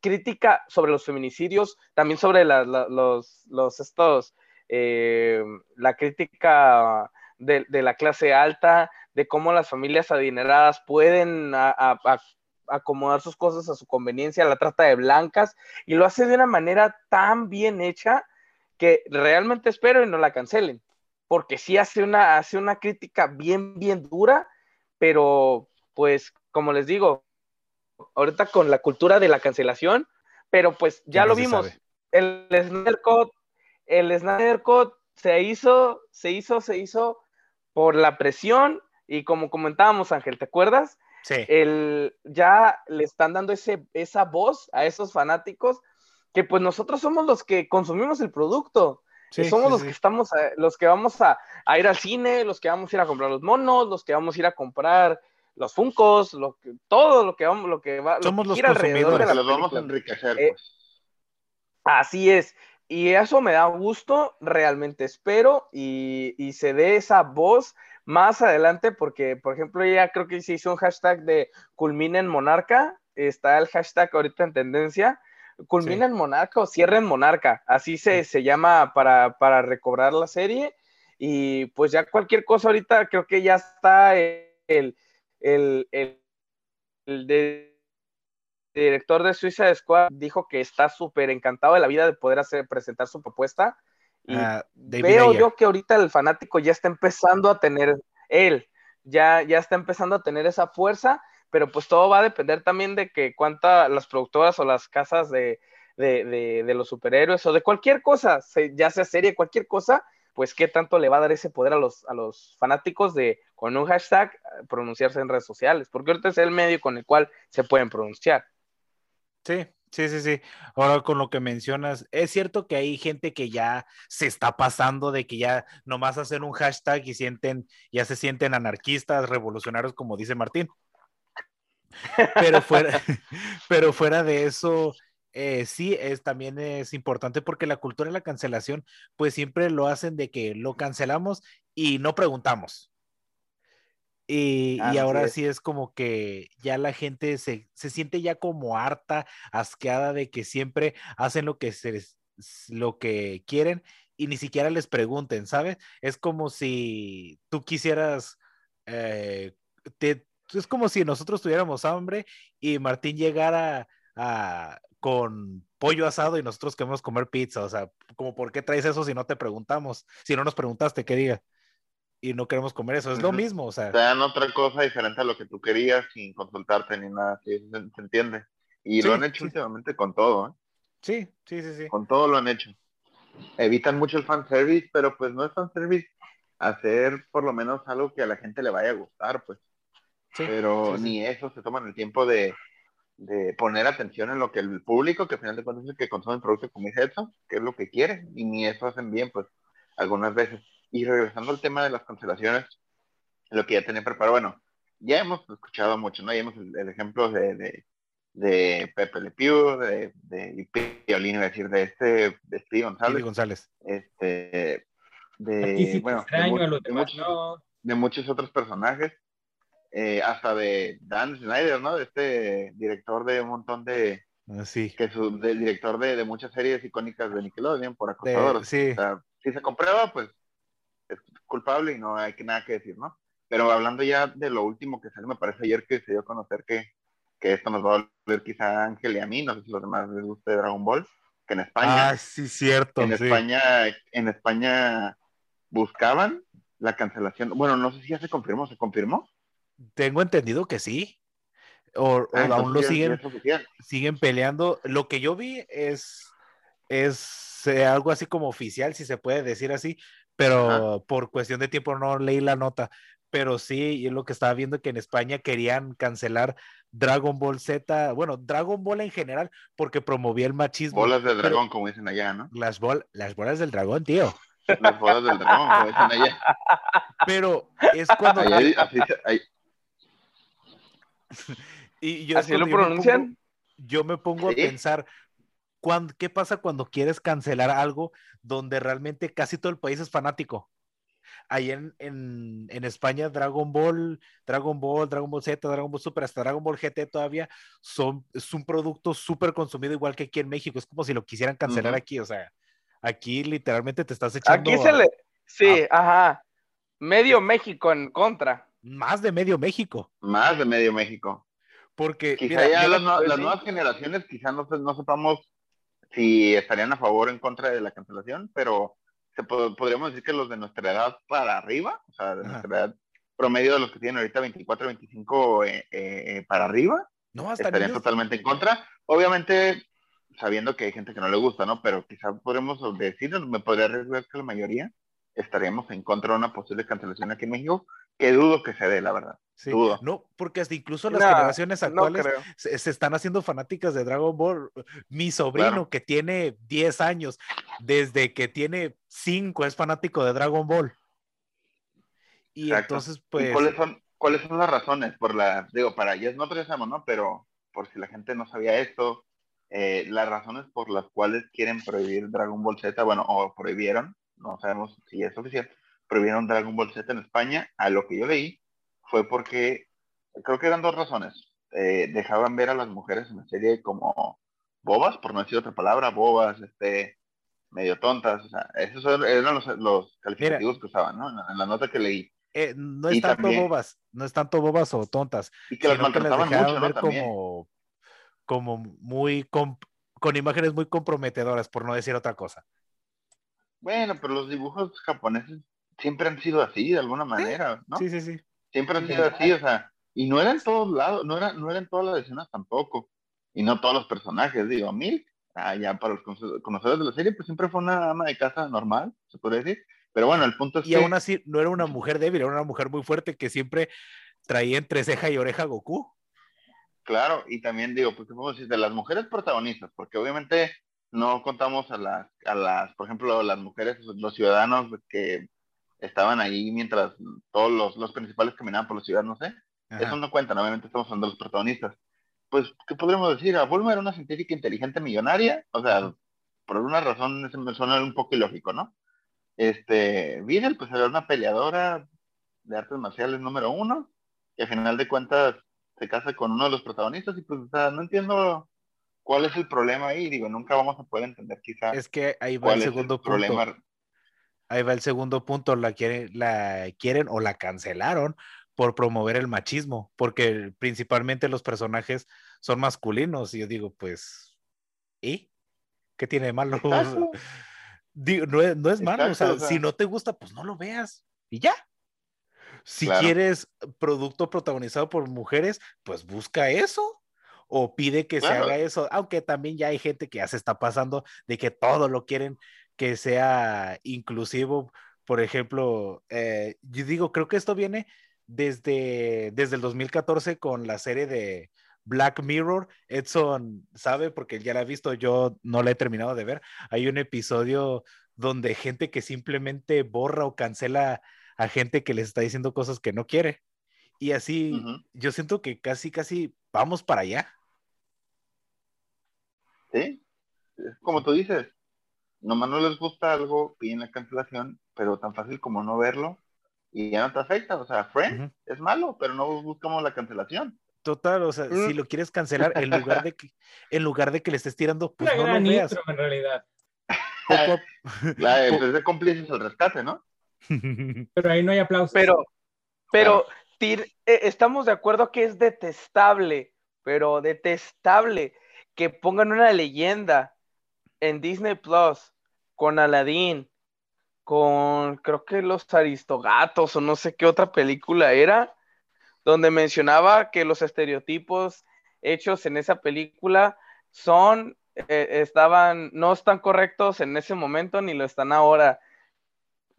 crítica sobre los feminicidios, también sobre la, la, los, los, estos, eh, la crítica de, de, la clase alta, de cómo las familias adineradas pueden a, a, a acomodar sus cosas a su conveniencia, la trata de blancas, y lo hace de una manera tan bien hecha que realmente espero y no la cancelen, porque sí hace una, hace una crítica bien, bien dura, pero pues como les digo, ahorita con la cultura de la cancelación, pero pues ya lo vimos, sabe. el Snyder Cut, el Snyder Cut se hizo, se hizo, se hizo por la presión y como comentábamos Ángel, ¿te acuerdas? el, ya le están dando ese, esa voz a esos fanáticos que pues nosotros somos los que consumimos el producto. somos los que estamos, los que vamos a, ir al cine, los que vamos a ir a comprar los monos, los que vamos a ir a comprar los funcos, lo que, todo lo que vamos, lo que va, somos los consumidores, que los vamos a enriquecer. Eh, pues. así es. Y eso me da gusto, realmente espero y, y se dé esa voz más adelante, porque, por ejemplo, ya creo que se hizo un hashtag de culmina en monarca, está el hashtag ahorita en tendencia, culmina en monarca o cierra en monarca, así se, se llama para, para, recobrar la serie, y pues ya cualquier cosa ahorita creo que ya está el, el, el, director de Suiza Squad dijo que está súper encantado de la vida de poder hacer, presentar su propuesta, y ah, veo yo que ahorita el fanático ya está empezando a tener, él, ya, ya está empezando a tener esa fuerza, pero pues todo va a depender también de que cuántas las productoras o las casas de, los superhéroes o de cualquier cosa, ya sea serie, cualquier cosa, pues qué tanto le va a dar ese poder a los, a los fanáticos de con un hashtag pronunciarse en redes sociales, porque ahorita es el medio con el cual se pueden pronunciar. Sí, Sí, sí, sí. Ahora con lo que mencionas, es cierto que hay gente que ya se está pasando de que ya nomás hacen un hashtag y sienten, ya se sienten anarquistas, revolucionarios, como dice Martín. Pero fuera, pero fuera de eso, eh, sí, es, también es importante porque la cultura de la cancelación, pues siempre lo hacen de que lo cancelamos y no preguntamos. Y, ahora sí es como que ya la gente se, siente ya como harta, asqueada de que siempre hacen lo que, se, lo que quieren y ni siquiera les pregunten, ¿sabes? Es como si tú quisieras, eh, es como si nosotros tuviéramos hambre y Martín llegara con pollo asado y nosotros queremos comer pizza, o sea, como por qué traes eso si no te preguntamos, si no nos preguntaste, ¿qué diga? Y no queremos comer eso. Es lo mismo, o sea. Te dan otra cosa diferente a lo que tú querías sin consultarte ni nada, ¿sí? se, entiende. Y lo han hecho últimamente con todo, ¿eh? Sí, sí, sí, sí. Con todo lo han hecho. Evitan mucho el fanservice, pero pues no es fanservice hacer por lo menos algo que a la gente le vaya a gustar, pues. pero ni eso se toman el tiempo de, de, poner atención en lo que el público, que al final de cuentas es el que consume el producto como dice eso, que es lo que quiere, y ni eso hacen bien, pues, algunas veces. Y regresando al tema de las cancelaciones, lo que ya tenía preparado, bueno, ya hemos escuchado mucho, ¿no? Ya hemos el, ejemplo de, de, Pepe Le Pew, de, de Piolín, a decir, de este, de Steve González. González. Este, de, bueno, de, muchos, otros personajes, eh, hasta de Dan Snyder, ¿no? De este director de un montón de... Ah, sí. Que es director de, muchas series icónicas de Nickelodeon por acosadores. Sí. O sea, si se comprueba, pues es culpable y no hay que, nada que decir, ¿no? Pero hablando ya de lo último que salió, me parece ayer que se dio a conocer que, que esto nos va a volver quizá a Ángel y a mí, no sé si los demás les guste Dragon Ball, que en España. Ah, sí, cierto. En España, en España buscaban la cancelación. Bueno, no sé si ya se confirmó, ¿se confirmó? Tengo entendido que sí. O, ah, aún lo siguen, siguen peleando. Lo que yo vi es, es eh, algo así como oficial, si se puede decir así, pero por cuestión de tiempo no leí la nota. Pero sí, es lo que estaba viendo que en España querían cancelar Dragon Ball Z, bueno, Dragon Ball en general, porque promovía el machismo. Bolas del dragón, como dicen allá, ¿no? Las, bol las bolas del dragón, tío. Las bolas del dragón, como dicen allá. Pero es cuando. y yo ¿Así lo pronuncian? Yo me pongo, a pensar, ¿qué pasa cuando quieres cancelar algo donde realmente casi todo el país es fanático? Ahí en, en, España, Dragon Ball, Dragon Ball, Dragon Ball Z, Dragon Ball Super, hasta Dragon Ball GT todavía son, es un producto súper consumido, igual que aquí en México. Es como si lo quisieran cancelar aquí. O sea, aquí literalmente te estás echando. Aquí se le. Sí, ajá. Medio México en contra. Más de medio México. Más de medio México. Porque. Quizá ya las, nuevas generaciones, quizás no, no sepamos si estarían a favor o en contra de la cancelación, pero se podríamos decir que los de nuestra edad para arriba, o sea, de nuestra edad promedio de los que tienen ahorita 24, 25 eh, eh, para arriba, no, estarían totalmente en contra. Obviamente, sabiendo que hay gente que no le gusta, ¿no? Pero quizá podremos decir, me podría arriesgar que la mayoría estaríamos en contra de una posible cancelación aquí en México, que dudo que se dé, la verdad. Dudo. No, porque hasta incluso las generaciones actuales se, están haciendo fanáticas de Dragon Ball. Mi sobrino, que tiene 10 años, desde que tiene 5 es fanático de Dragon Ball. Y entonces, pues. cuáles, son, ¿Cuáles son las razones? Por la, digo, para ellos no sabemos, ¿no? Pero por si la gente no sabía esto, eh, las razones por las cuales quieren prohibir Dragon Ball Z, bueno, o prohibieron, no sabemos si es oficial, prohibieron Dragon Ball Z en España, a lo que yo leí, fue porque, creo que eran dos razones. Eh, dejaban ver a las mujeres en la serie como bobas, por no decir otra palabra, bobas, este, medio tontas, o sea, esos eran los, los calificativos que usaban, ¿no? En la, nota que leí. Eh, no es tanto bobas, no es tanto bobas o tontas, y que las maltrataban mucho, ¿no? como como muy con, imágenes muy comprometedoras, por no decir otra cosa. Bueno, pero los dibujos japoneses siempre han sido así, de alguna manera, ¿no? Sí, sí, sí. Siempre han sido así, o sea, y no eran todos lados, no, era, no eran todas las escenas tampoco, y no todos los personajes, digo, Milk, ah, ya para los conocedores de la serie, pues siempre fue una ama de casa normal, se puede decir, pero bueno, el punto es y aún así no era una mujer débil, era una mujer muy fuerte que siempre traía entre ceja y oreja a Goku. Claro, y también digo, pues, ¿cómo decir? De las mujeres protagonistas, porque obviamente no contamos a las, a las, por ejemplo, las mujeres, los ciudadanos que estaban ahí mientras todos los, los principales caminaban por la ciudad, no sé. Eso no cuentan, obviamente estamos hablando de los protagonistas. Pues, ¿qué podríamos decir? A Bulma era una científica inteligente millonaria, o sea, por alguna razón eso me suena un poco ilógico, ¿no? Este, Videl, pues era una peleadora de artes marciales número uno, que al final de cuentas se casa con uno de los protagonistas y pues, o sea, no entiendo cuál es el problema ahí, digo, nunca vamos a poder entender quizás. Es que ahí va el segundo punto. Problema. Ahí va el segundo punto, la quieren, la quieren o la cancelaron por promover el machismo, porque principalmente los personajes son masculinos y yo digo, pues, ¿y? ¿Qué tiene de malo? no, es, no es malo, o sea, si no te gusta, pues no lo veas y ya. Si quieres producto protagonizado por mujeres, pues busca eso o pide que se haga eso, aunque también ya hay gente que ya se está pasando de que todo lo quieren que sea inclusivo. Por ejemplo, eh, yo digo, creo que esto viene desde, desde el 2014 con la serie de Black Mirror. Edson sabe porque ya la ha visto, yo no la he terminado de ver. Hay un episodio donde gente que simplemente borra o cancela a gente que les está diciendo cosas que no quiere. Y así, yo siento que casi, casi vamos para allá. Sí, como tú dices, nomás no les gusta algo, piden la cancelación, pero tan fácil como no verlo y ya no te afecta. O sea, Friend es malo, pero no buscamos la cancelación. Total, o sea, si mm. lo quieres cancelar, en lugar de que, en lugar de que le estés tirando, pues no lo veas. en realidad. la, pues, de cómplices el rescate, ¿no? Pero ahí no hay aplausos. Pero, pero eh, estamos de acuerdo que es detestable, pero detestable que pongan una leyenda en Disney Plus con Aladdin, con creo que los Aristogatos o no sé qué otra película era, donde mencionaba que los estereotipos hechos en esa película son, eh, estaban, no están correctos en ese momento ni lo están ahora.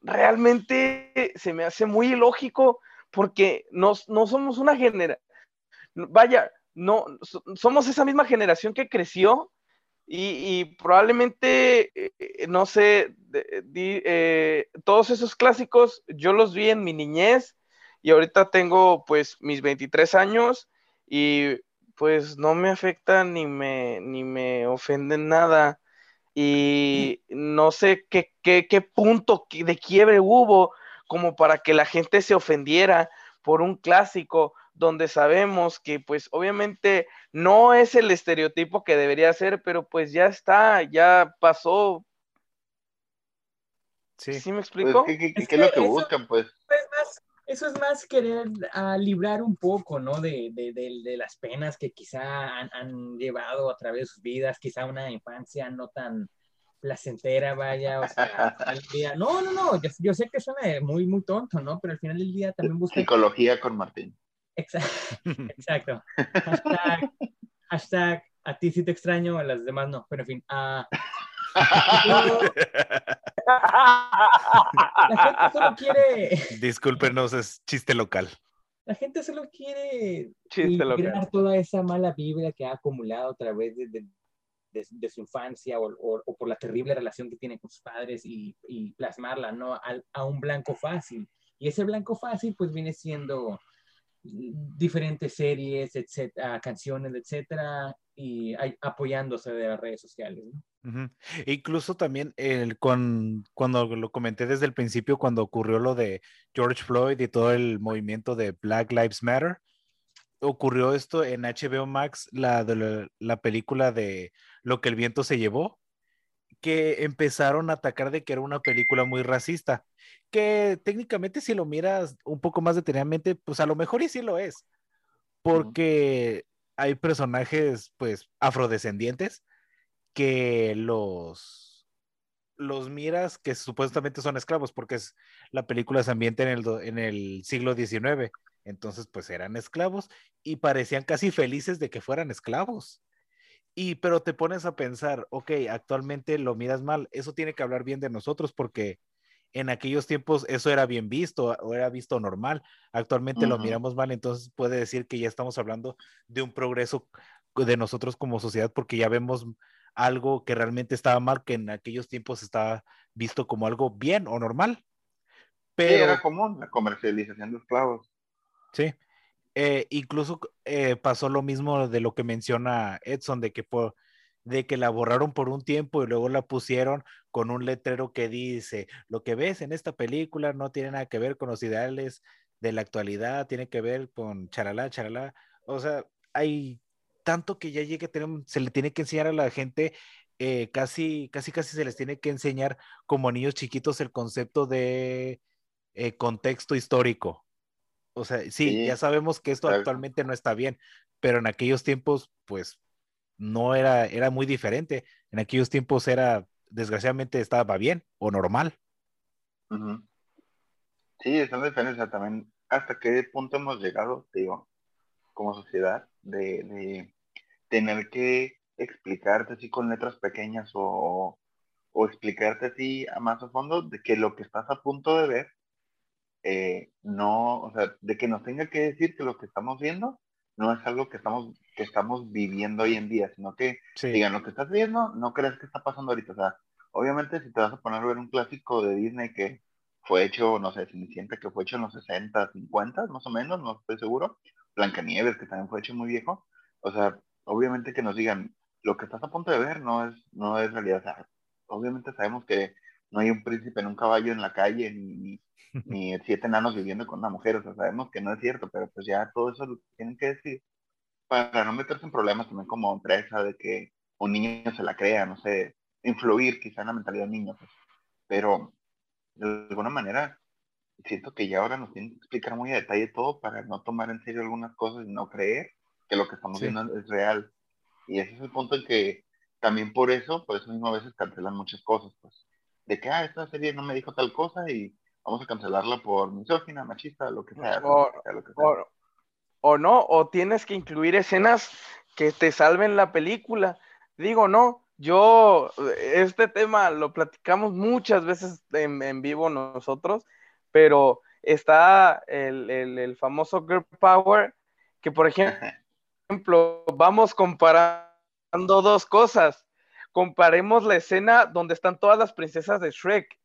Realmente se me hace muy ilógico porque no, somos una generación, vaya, no, somos esa misma generación que creció y, probablemente, eh, no sé, eh, todos esos clásicos yo los vi en mi niñez y ahorita tengo pues mis 23 años y pues no me afectan ni me, ni me ofenden nada. Y no sé qué, qué, punto de quiebre hubo como para que la gente se ofendiera por un clásico donde sabemos que pues obviamente no es el estereotipo que debería ser, pero pues ya está, ya pasó. Sí, ¿Sí me pues, explico? ¿qué, es lo que buscan pues? eso es más querer uh, librar un poco, ¿no? De, de, de, las penas que quizá han, han, llevado a través de sus vidas, quizá una infancia no tan placentera, vaya, o sea, al día. No, no, no, yo, sé que suena muy, muy tonto, ¿no? Pero al final del día también busca... Psicología con Martín. Exacto. Exacto. Hashtag, a ti sí te extraño, a las demás no, pero en fin. Uh, La gente solo quiere. Discúlpenos, es chiste local. La gente solo quiere Chiste local. liberar toda esa mala vibra que ha acumulado a través de, de- de- de su infancia o, o- o por la terrible relación que tiene con sus padres y, y plasmarla ¿no? Al- a, un blanco fácil. Y ese blanco fácil pues viene siendo diferentes series, etcétera, canciones, etcétera, y apoyándose de las redes sociales. ¿no? Ujú. Incluso también el, con, cuando lo comenté desde el principio, cuando ocurrió lo de George Floyd y todo el movimiento de Black Lives Matter, ocurrió esto en HBO Max, la, la película de Lo que el viento se llevó, que empezaron a atacar de que era una película muy racista, que técnicamente si lo miras un poco más detenidamente, pues a lo mejor y sí lo es, porque hay personajes pues afrodescendientes que los los miras que supuestamente son esclavos porque es la película se ambienta en el, en el siglo XIX entonces pues eran esclavos y parecían casi felices de que fueran esclavos y pero te pones a pensar ok actualmente lo miras mal eso tiene que hablar bien de nosotros porque en aquellos tiempos eso era bien visto o era visto normal actualmente lo miramos mal entonces puede decir que ya estamos hablando de un progreso de nosotros como sociedad porque ya vemos algo que realmente estaba mal, que en aquellos tiempos estaba visto como algo bien o normal. Sí, Pero, era común la comercialización de esclavos. sí, eh, incluso eh, pasó lo mismo de lo que menciona Edson, de que, por, de que la borraron por un tiempo y luego la pusieron con un letrero que dice, lo que ves en esta película no tiene nada que ver con los ideales de la actualidad, tiene que ver con charalá, charalá. O sea, hay tanto que ya tenemos- se le tiene que enseñar a la gente, eh, casi, casi, casi se les tiene que enseñar como niños chiquitos el concepto de eh, contexto histórico. O sea, sí, Sí, ya sabemos que esto actualmente no está bien, pero en aquellos tiempos, pues, no era, era muy diferente. En aquellos tiempos era, desgraciadamente, estaba bien o normal. Ujú. Sí, esa es la diferencia también. ¿Hasta qué punto hemos llegado, te digo, como sociedad, de, de tener que explicarte así con letras pequeñas o, o explicarte así a más a fondo de que lo que estás a punto de ver, eh, no, o sea, de que nos tenga que decir que lo que estamos viendo no es algo que estamos, que estamos viviendo hoy en día, sino que Sí, digan lo que estás viendo, no crees que está pasando ahorita. O sea, obviamente si te vas a poner a ver un clásico de Disney que fue hecho, no sé, Cenicienta, que fue hecho en los 60, 50, más o menos, no estoy seguro. Blancanieves, que también fue hecho muy viejo. O sea, obviamente que nos digan, lo que estás a punto de ver no es, no es realidad. O sea, obviamente sabemos que no hay un príncipe en un caballo en la calle, ni, ni, ni siete enanos viviendo con una mujer. O sea, sabemos que no es cierto, pero pues ya todo eso lo tienen que decir para no meterse en problemas también como empresa de que un niño se la crea, no sé, influir quizá en la mentalidad del niño, pues. Pero de alguna manera siento que ya ahora nos tienen que explicar muy a detalle todo para no tomar en serio algunas cosas y no creer que lo que estamos Sí. viendo es real. Y ese es el punto en que también por eso, por eso mismo a veces cancelan muchas cosas, pues. De que, ah, esta serie no me dijo tal cosa y vamos a cancelarla por misógina, machista, lo que sea. O- lo que sea, lo que sea. O, o no, o tienes que incluir escenas que te salven la película. Digo, no, yo, este tema lo platicamos muchas veces en, en vivo nosotros, pero está el, el- el famoso Girl Power, que por ejemplo, vamos comparando dos cosas. Comparemos la escena donde están todas las princesas de Shrek.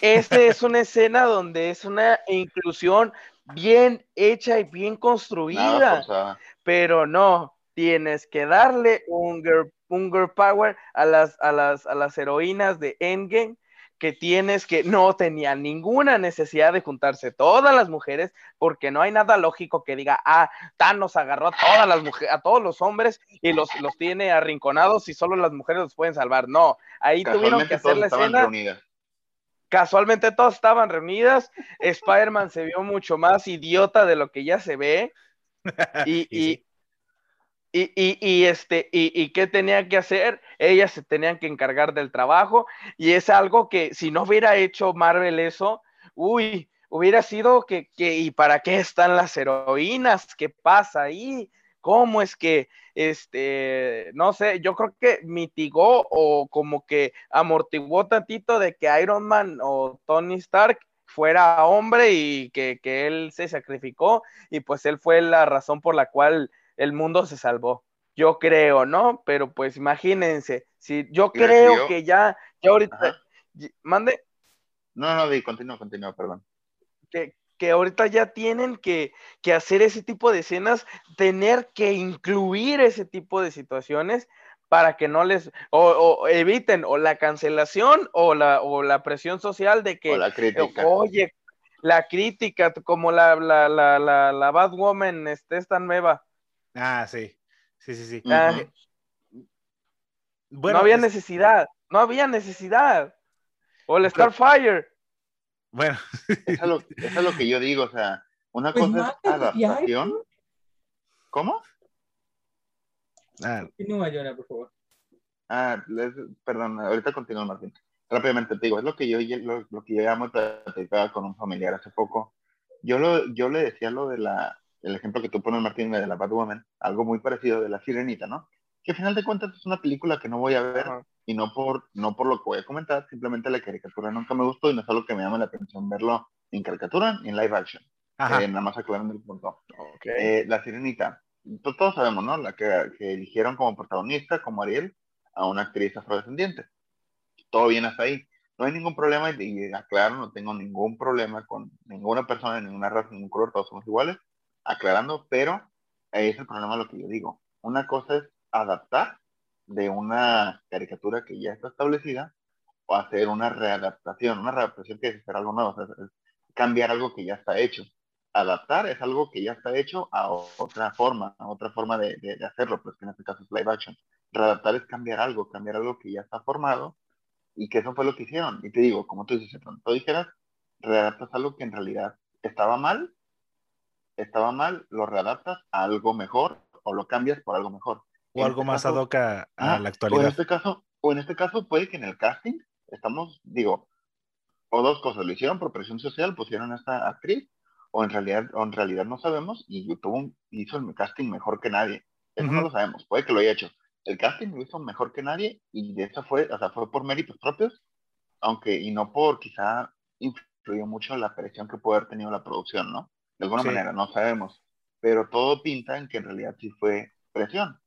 Esta es una escena donde es una inclusión bien hecha y bien construida, pero no, tienes que darle un girl, un girl power a las, a, las, a las heroínas de Endgame que tienes que no tenían ninguna necesidad de juntarse todas las mujeres porque no hay nada lógico que diga, ah, Thanos agarró a todas las mujeres, a todos los hombres y los, los tiene arrinconados y solo las mujeres los pueden salvar. No, ahí tuvieron que hacer todas la estaban escena reunidas. casualmente todas estaban reunidas. Spider-Man se vio mucho más idiota de lo que ya se ve. Y, Y sí. Y, y, este, y, y qué tenía que hacer, ellas se tenían que encargar del trabajo, y es algo que si no hubiera hecho Marvel eso, uy, hubiera sido que, que ¿y para qué están las heroínas? ¿Qué pasa ahí? cómo es que, este, no sé, yo creo que mitigó o como que amortiguó tantito de que Iron Man o Tony Stark fuera hombre y que, que él se sacrificó y pues él fue la razón por la cual el mundo se salvó. Yo creo, ¿no? Pero pues imagínense, si yo creo que ya, ya ahorita, mande. No, no, di, continúa, continúa, perdón. Que, que ahorita ya tienen que, hacer ese tipo de escenas, tener que incluir ese tipo de situaciones para que no les, o, eviten o la cancelación o la, o la presión social de que, la crítica. oye, la crítica, como la, la, la, la, la Batwoman, este, esta nueva. Ah, sí, sí, sí, sí. Ah. bueno, no había necesidad, no había necesidad. O el Starfire. Bueno. Eso es, lo, que yo digo, o sea, una pues cosa es adaptación. ¿Cómo? Ah. Continúa, por favor. Ah, perdón, ahorita continúo, Martín. Rápidamente te digo, es lo que yo, lo, lo que yo llamo platicaba con un familiar hace poco. Yo, lo, yo le decía lo de la, el ejemplo que tú pones, Martín, de la Batwoman, algo muy parecido de la Sirenita, ¿no? Que al final de cuentas es una película que no voy a ver, y no por, no por lo que voy a comentar, simplemente la caricatura nunca me gustó y no es algo que me llame la atención verlo en caricatura ni en live action. Eh, nada más aclarando el punto. Eh, la sirenita, todos sabemos, ¿no? La que, que, eligieron como protagonista, como Ariel, a una actriz afrodescendiente. Todo bien hasta ahí. No hay ningún problema y, aclaro, no tengo ningún problema con ninguna persona, ninguna raza, ningún color, todos somos iguales, aclarando, pero es el problema lo que yo digo. Una cosa es adaptar de una caricatura que ya está establecida o hacer una readaptación. Una readaptación que es hacer algo nuevo, es cambiar algo que ya está hecho. Adaptar es algo que ya está hecho a otra forma, a otra forma de, de, hacerlo, pues que en este caso es live action. Readaptar es cambiar algo, cambiar algo que ya está formado y que eso fue lo que hicieron. Y te digo, como tú dices, tú dijeras, readaptas algo que en realidad estaba mal, estaba mal, lo readaptas a algo mejor o lo cambias por algo mejor o algo este más ad a, la actualidad. O en, este caso, o en este caso puede que en el casting estamos, digo, o dos cosas, lo hicieron por presión social, pusieron a esta actriz, o en realidad, o en realidad no sabemos, y YouTube hizo el casting mejor que nadie. Eso no lo sabemos, puede que lo haya hecho. El casting lo hizo mejor que nadie, y de eso fue, o sea, fue por méritos propios, aunque, y no por quizá influyó mucho la presión que puede haber tenido la producción, ¿no? De alguna manera, no sabemos. Pero todo pinta en que en realidad sí fue presión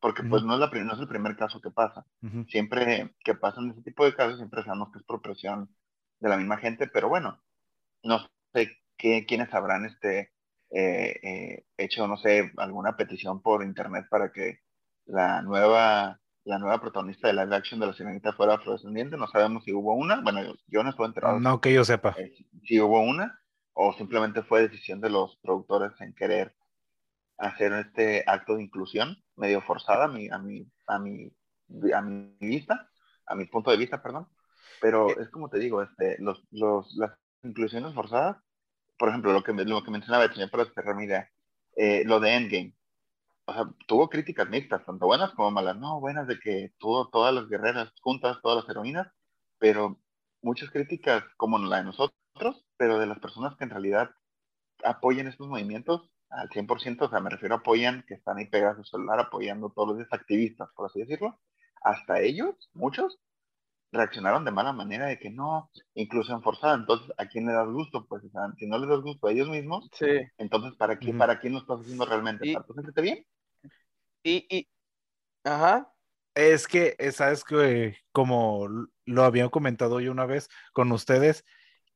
porque pues no es, la, no es el primer caso que pasa. Siempre que pasan ese tipo de casos, siempre sabemos que es por presión de la misma gente, pero bueno, no sé qué, quiénes habrán este, eh, eh, hecho, no sé, alguna petición por internet para que la nueva, la nueva protagonista de live action de la sirenita fuera afrodescendiente. No sabemos si hubo una, bueno, yo, no estoy enterado. No que yo sepa. Eh, si hubo una, o simplemente fue decisión de los productores en querer hacer este acto de inclusión medio forzada a mi, a mi, a mi, a mi vista, a mi punto de vista, perdón. Pero eh. es como te digo, este, los, los, las inclusiones forzadas, por ejemplo, lo que, lo que mencionaba el señor mi idea, eh, lo de Endgame, o sea, tuvo críticas mixtas, tanto buenas como malas, no, buenas de que tuvo todas las guerreras juntas, todas las heroínas, pero muchas críticas como la de nosotros, pero de las personas que en realidad apoyan estos movimientos, al 100%, o sea, me refiero a apoyan, que están ahí pegados a su celular apoyando todos los desactivistas, por así decirlo, hasta ellos, muchos, reaccionaron de mala manera de que no, incluso forzada, entonces, ¿a quién le das gusto? Pues, o sea, si no les das gusto a ellos mismos, sí. entonces, ¿para quién, ¿para quién lo estás haciendo realmente? ¿Para tu gente bien? Y, y, ajá. Es que, sabes que, como lo había comentado yo una vez con ustedes,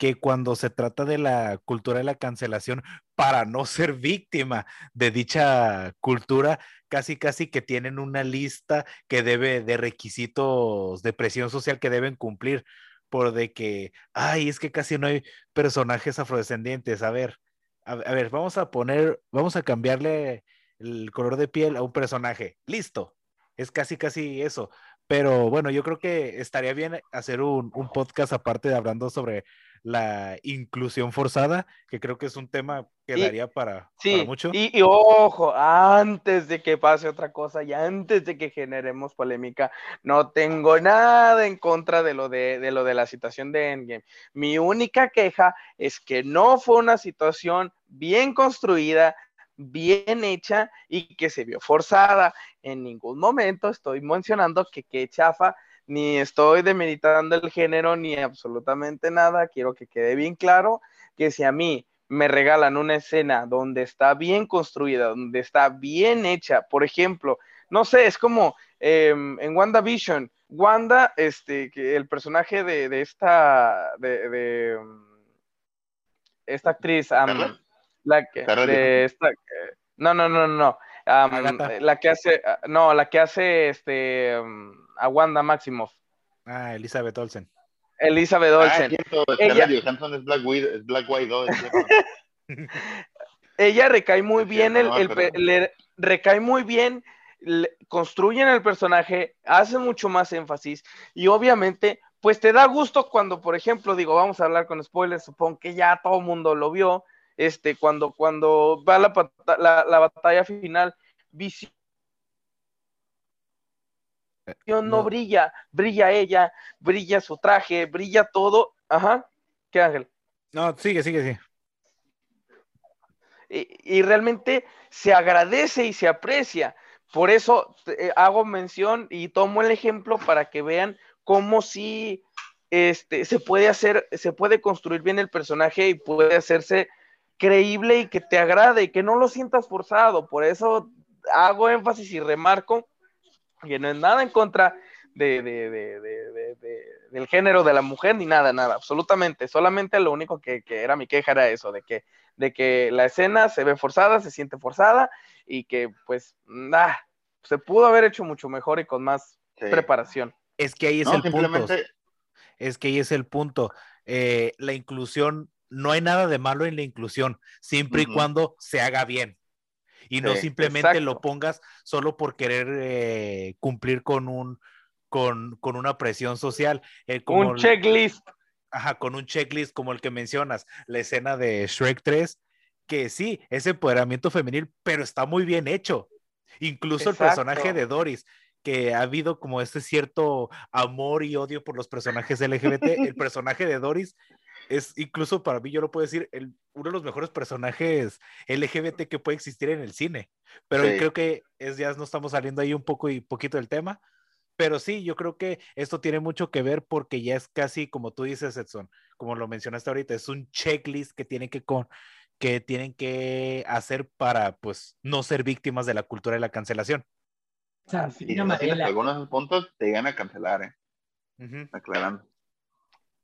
que cuando se trata de la cultura de la cancelación, para no ser víctima de dicha cultura, casi casi que tienen una lista que debe de requisitos de presión social que deben cumplir por de que, ay, es que casi no hay personajes afrodescendientes. A ver, a, ver, vamos a poner, vamos a cambiarle el color de piel a un personaje. Listo. Es casi, casi eso. Pero bueno, yo creo que estaría bien hacer un, un podcast aparte de hablando sobre la inclusión forzada, que creo que es un tema que daría para, mucho. Y, y, ojo, antes de que pase otra cosa y antes de que generemos polémica, no tengo nada en contra de lo de, de lo de la situación de Endgame. Mi única queja es que no fue una situación bien construida, bien hecha y que se vio forzada. En ningún momento estoy mencionando que qué chafa, ni estoy demeritando el género, ni absolutamente nada. Quiero que quede bien claro que si a mí me regalan una escena donde está bien construida, donde está bien hecha, por ejemplo, no sé, es como em, en WandaVision, Wanda, este, que el personaje de, esta, de, esta actriz, la que, de esta, no, no, no, no, la que hace, no, la que hace, este, a Wanda Maximoff. Ah, Elizabeth Olsen. Elizabeth ah, Olsen. ella, es Black Widow. ella recae muy bien, el, le recae muy bien construyen el personaje, hacen mucho más énfasis y obviamente, pues te da gusto cuando, por ejemplo, digo, vamos a hablar con spoilers, supongo que ya todo el mundo lo vio, este, cuando, cuando va la, la, batalla final, visión eh, no. brilla, brilla ella, brilla su traje, brilla todo. Ajá, ¿qué Ángel? No, sigue, sigue, sigue. y, realmente se agradece y se aprecia. Por eso eh, hago mención y tomo el ejemplo para que vean cómo sí este, se puede hacer, se puede construir bien el personaje y puede hacerse creíble y que te agrade y que no lo sientas forzado. Por eso hago énfasis y remarco que no es nada en contra de, del género de la mujer ni nada, nada, absolutamente. Solamente lo único que, era mi queja era eso, de que, de que la escena se ve forzada, se siente forzada y que pues nada, se pudo haber hecho mucho mejor y con más preparación. Es que ahí es el punto. Es que ahí es el punto. Eh, la inclusión, no hay nada de malo en la inclusión, siempre y cuando se haga bien. Y no simplemente lo pongas solo por querer eh, cumplir con un con, una presión social. Eh, un checklist. ajá, con un checklist como el que mencionas, la escena de Shrek 3, que sí, es empoderamiento femenil, pero está muy bien hecho. Incluso el personaje de Doris, que ha habido como este cierto amor y odio por los personajes LGBT, el personaje de Doris es incluso para mí, yo lo puedo decir, el, uno de los mejores personajes LGBT que puede existir en el cine. Pero creo que es, ya no estamos saliendo ahí un poco y poquito del tema. Pero sí, yo creo que esto tiene mucho que ver porque ya es casi, como tú dices, Edson, como lo mencionaste ahorita, es un checklist que tiene que, con, que tienen que hacer para pues no ser víctimas de la cultura de la cancelación. Sí, algunos puntos te llegan a cancelar, ¿eh? Aclarando.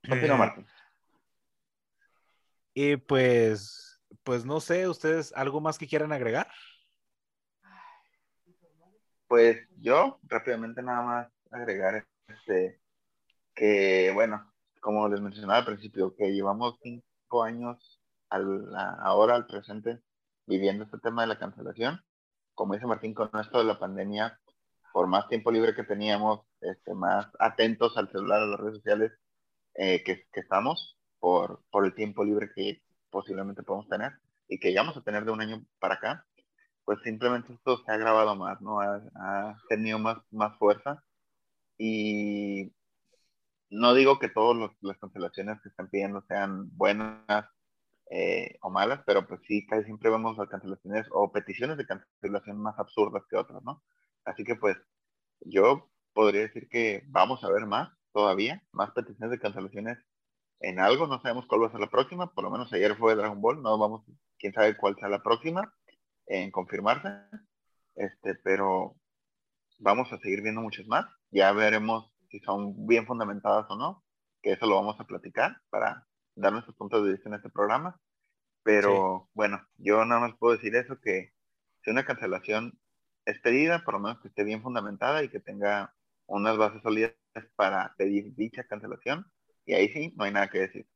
Continúa, Martín. Y pues, pues no sé, ¿ustedes algo más que quieran agregar? Pues yo rápidamente nada más agregar este que bueno, como les mencionaba al principio, que llevamos cinco años al, ahora, al presente, viviendo este tema de la cancelación. Como dice Martín, con esto de la pandemia, por más tiempo libre que teníamos, este, más atentos al celular, a las redes sociales eh, que, que, estamos, por, por el tiempo libre que posiblemente podemos tener y que llegamos a tener de un año para acá, pues simplemente esto se ha agravado más, ¿no? Ha, ha tenido más, más fuerza y no digo que todas las cancelaciones que están pidiendo sean buenas eh, o malas, pero pues sí, casi siempre vemos cancelaciones o peticiones de cancelación más absurdas que otras, ¿no? Así que pues yo podría decir que vamos a ver más todavía, más peticiones de cancelaciones en algo, no sabemos cuál va a ser la próxima, por lo menos ayer fue Dragon Ball, no vamos, quién sabe cuál será la próxima en confirmarse, este, pero vamos a seguir viendo muchas más, ya veremos si son bien fundamentadas o no, que eso lo vamos a platicar para dar nuestros puntos de vista en este programa. Pero bueno, yo nada más puedo decir eso, que si una cancelación es pedida, por lo menos que esté bien fundamentada y que tenga unas bases sólidas para pedir dicha cancelación. Y ahí sí, no hay nada que decir.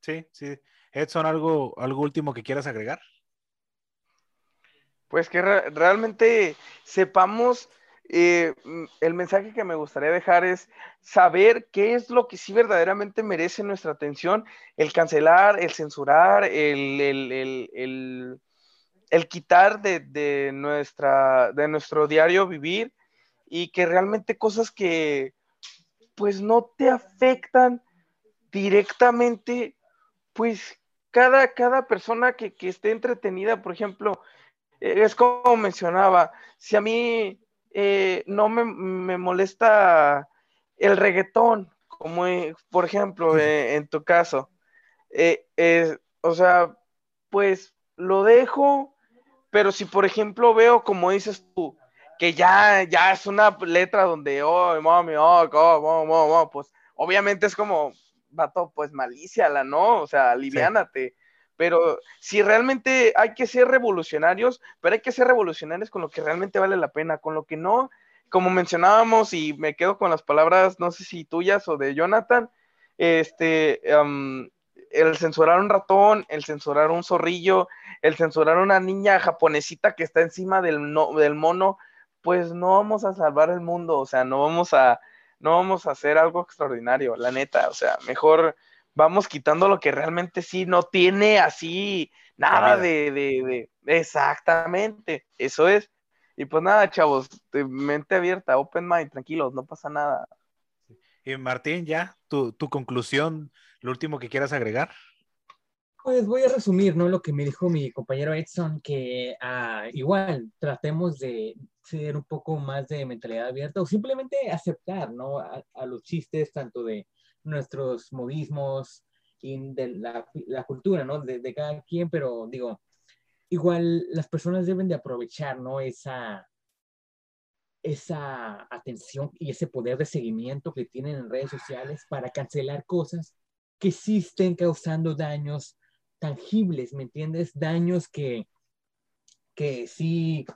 Sí, sí. Edson, ¿algo, algo último que quieras agregar? Pues que realmente sepamos eh, el mensaje que me gustaría dejar es saber qué es lo que sí verdaderamente merece nuestra atención, el cancelar, el censurar, el, el, quitar de, nuestra, de nuestro diario vivir y que realmente cosas que pues no te afectan directamente, pues cada, cada persona que, que esté entretenida, por ejemplo, es como mencionaba, si a mí eh, no me, molesta el reggaetón, como eh, por ejemplo eh, en tu caso, o sea, pues lo dejo, pero si por ejemplo veo, como dices tú, que ya, ya es una letra donde, oh, mami, oh, oh, pues obviamente es como, vato, pues malicia la, ¿no? O sea, aliviánate. Pero si realmente hay que ser revolucionarios, pero hay que ser revolucionarios con lo que realmente vale la pena, con lo que no, como mencionábamos, y me quedo con las palabras, no sé si tuyas o de Jonathan, este, el censurar un ratón, el censurar un zorrillo, el censurar una niña japonesita que está encima del, del mono, pues no vamos a salvar el mundo, o sea, no vamos a, no vamos a hacer algo extraordinario, la neta, o sea, mejor vamos quitando lo que realmente sí no tiene así nada de, de, exactamente, eso es. Y pues nada, chavos, mente abierta, open mind, tranquilos, no pasa nada. Y Martín, ya, tu, tu conclusión, lo último que quieras agregar. Pues voy a resumir, ¿no? Lo que me dijo mi compañero Edson, que ah, igual tratemos de ser un poco más de mentalidad abierta o simplemente aceptar, ¿no? A, los chistes tanto de nuestros modismos y de la, la cultura, ¿no? De, de, cada quien, pero digo, igual las personas deben de aprovechar, ¿no? Esa, esa atención y ese poder de seguimiento que tienen en redes sociales para cancelar cosas que sí estén causando daños tangibles, ¿me entiendes? Daños que, que sí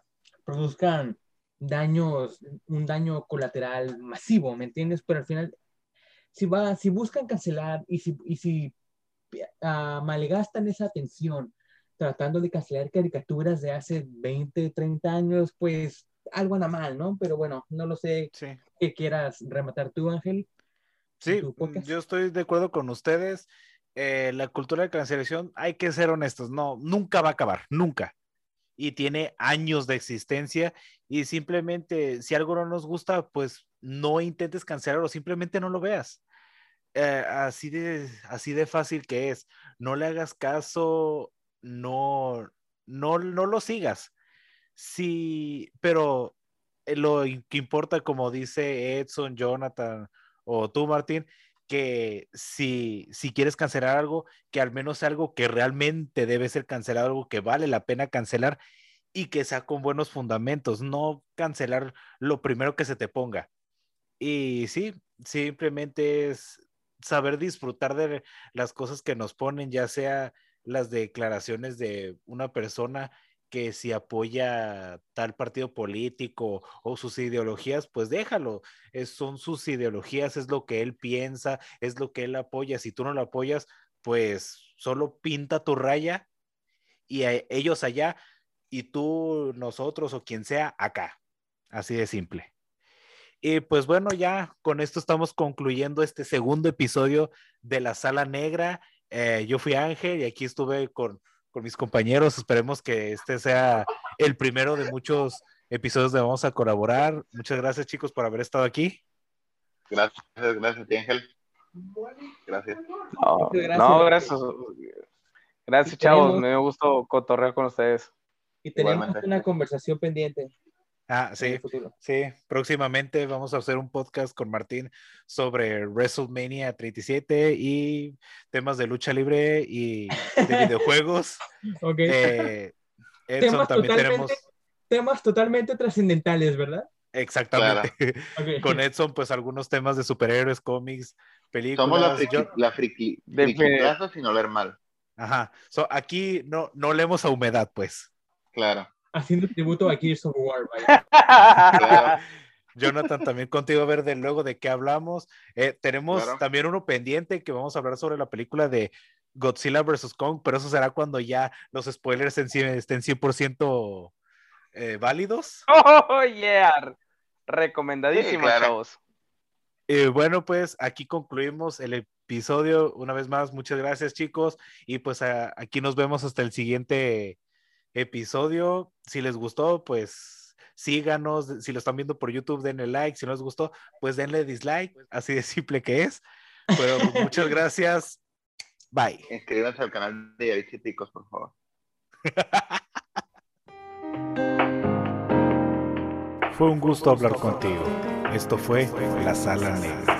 produzcan daños, un daño colateral masivo, ¿me entiendes? Pero al final, si, va, si buscan cancelar y si, y si uh, malgastan esa atención tratando de cancelar caricaturas de hace 20, 30 años, pues algo anda mal, ¿no? Pero bueno, no lo sé sí. qué quieras rematar tú, Ángel. Sí, yo estoy de acuerdo con ustedes. Eh, la cultura de cancelación, hay que ser honestos, no, nunca va a acabar, nunca. Y tiene años de existencia y simplemente si algo no nos gusta, pues no intentes cancelarlo, simplemente no lo veas. Eh, así, de, así de fácil que es. No le hagas caso, no, no, no lo sigas. Sí, pero eh, lo que importa, como dice Edson, Jonathan o tú, Martín, que si, si quieres cancelar algo, que al menos algo que realmente debe ser cancelado, algo que vale la pena cancelar y que sea con buenos fundamentos, no cancelar lo primero que se te ponga. Y sí, simplemente es saber disfrutar de las cosas que nos ponen, ya sea las declaraciones de una persona que si apoya tal partido político o sus ideologías, pues déjalo. son sus ideologías, es lo que él piensa, es lo que él apoya. Si tú no lo apoyas, pues solo pinta tu raya y ellos allá y tú, nosotros o quien sea acá. Así de simple. Y pues bueno, ya con esto estamos concluyendo este segundo episodio de la Sala Negra. Eh, yo fui Ángel y aquí estuve con con mis compañeros. Esperemos que este sea el primero de muchos episodios donde vamos a colaborar. Muchas gracias, chicos, por haber estado aquí. Gracias, gracias, Ángel. Gracias. No, gracias. gracias. chavos. Me gustó cotorrear con ustedes. Y tenemos una conversación pendiente. Ah, sí, sí. Próximamente vamos a hacer un podcast con Martín sobre WrestleMania 37 y temas de lucha libre y de videojuegos. ok. Eh, temas también tenemos... Temas totalmente trascendentales, ¿verdad? Exactamente. Con Edson, pues algunos temas de superhéroes, cómics, películas. Somos la friki, la friki, friki sin oler mal. Ajá. aquí no, no leemos a humedad, pues. Claro haciendo tributo a Gears of War. Jonathan, también contigo a ver de luego de qué hablamos. Eh, tenemos también uno pendiente que vamos a hablar sobre la película de Godzilla vs. Kong, pero eso será cuando ya los spoilers en estén 100% eh, válidos. Oh, yeah. Recomendadísimo, sí, bueno, pues aquí concluimos el episodio. Una vez más, muchas gracias, chicos. Y pues aquí nos vemos hasta el siguiente episodio. Si les gustó, pues síganos. Si lo están viendo por YouTube, denle like. Si no les gustó, pues denle dislike. Así de simple que es. Pero pues, muchas gracias. Bye. Inscríbanse al canal de Yavis y por favor. Fue un gusto hablar contigo. Esto fue La Sala Negra.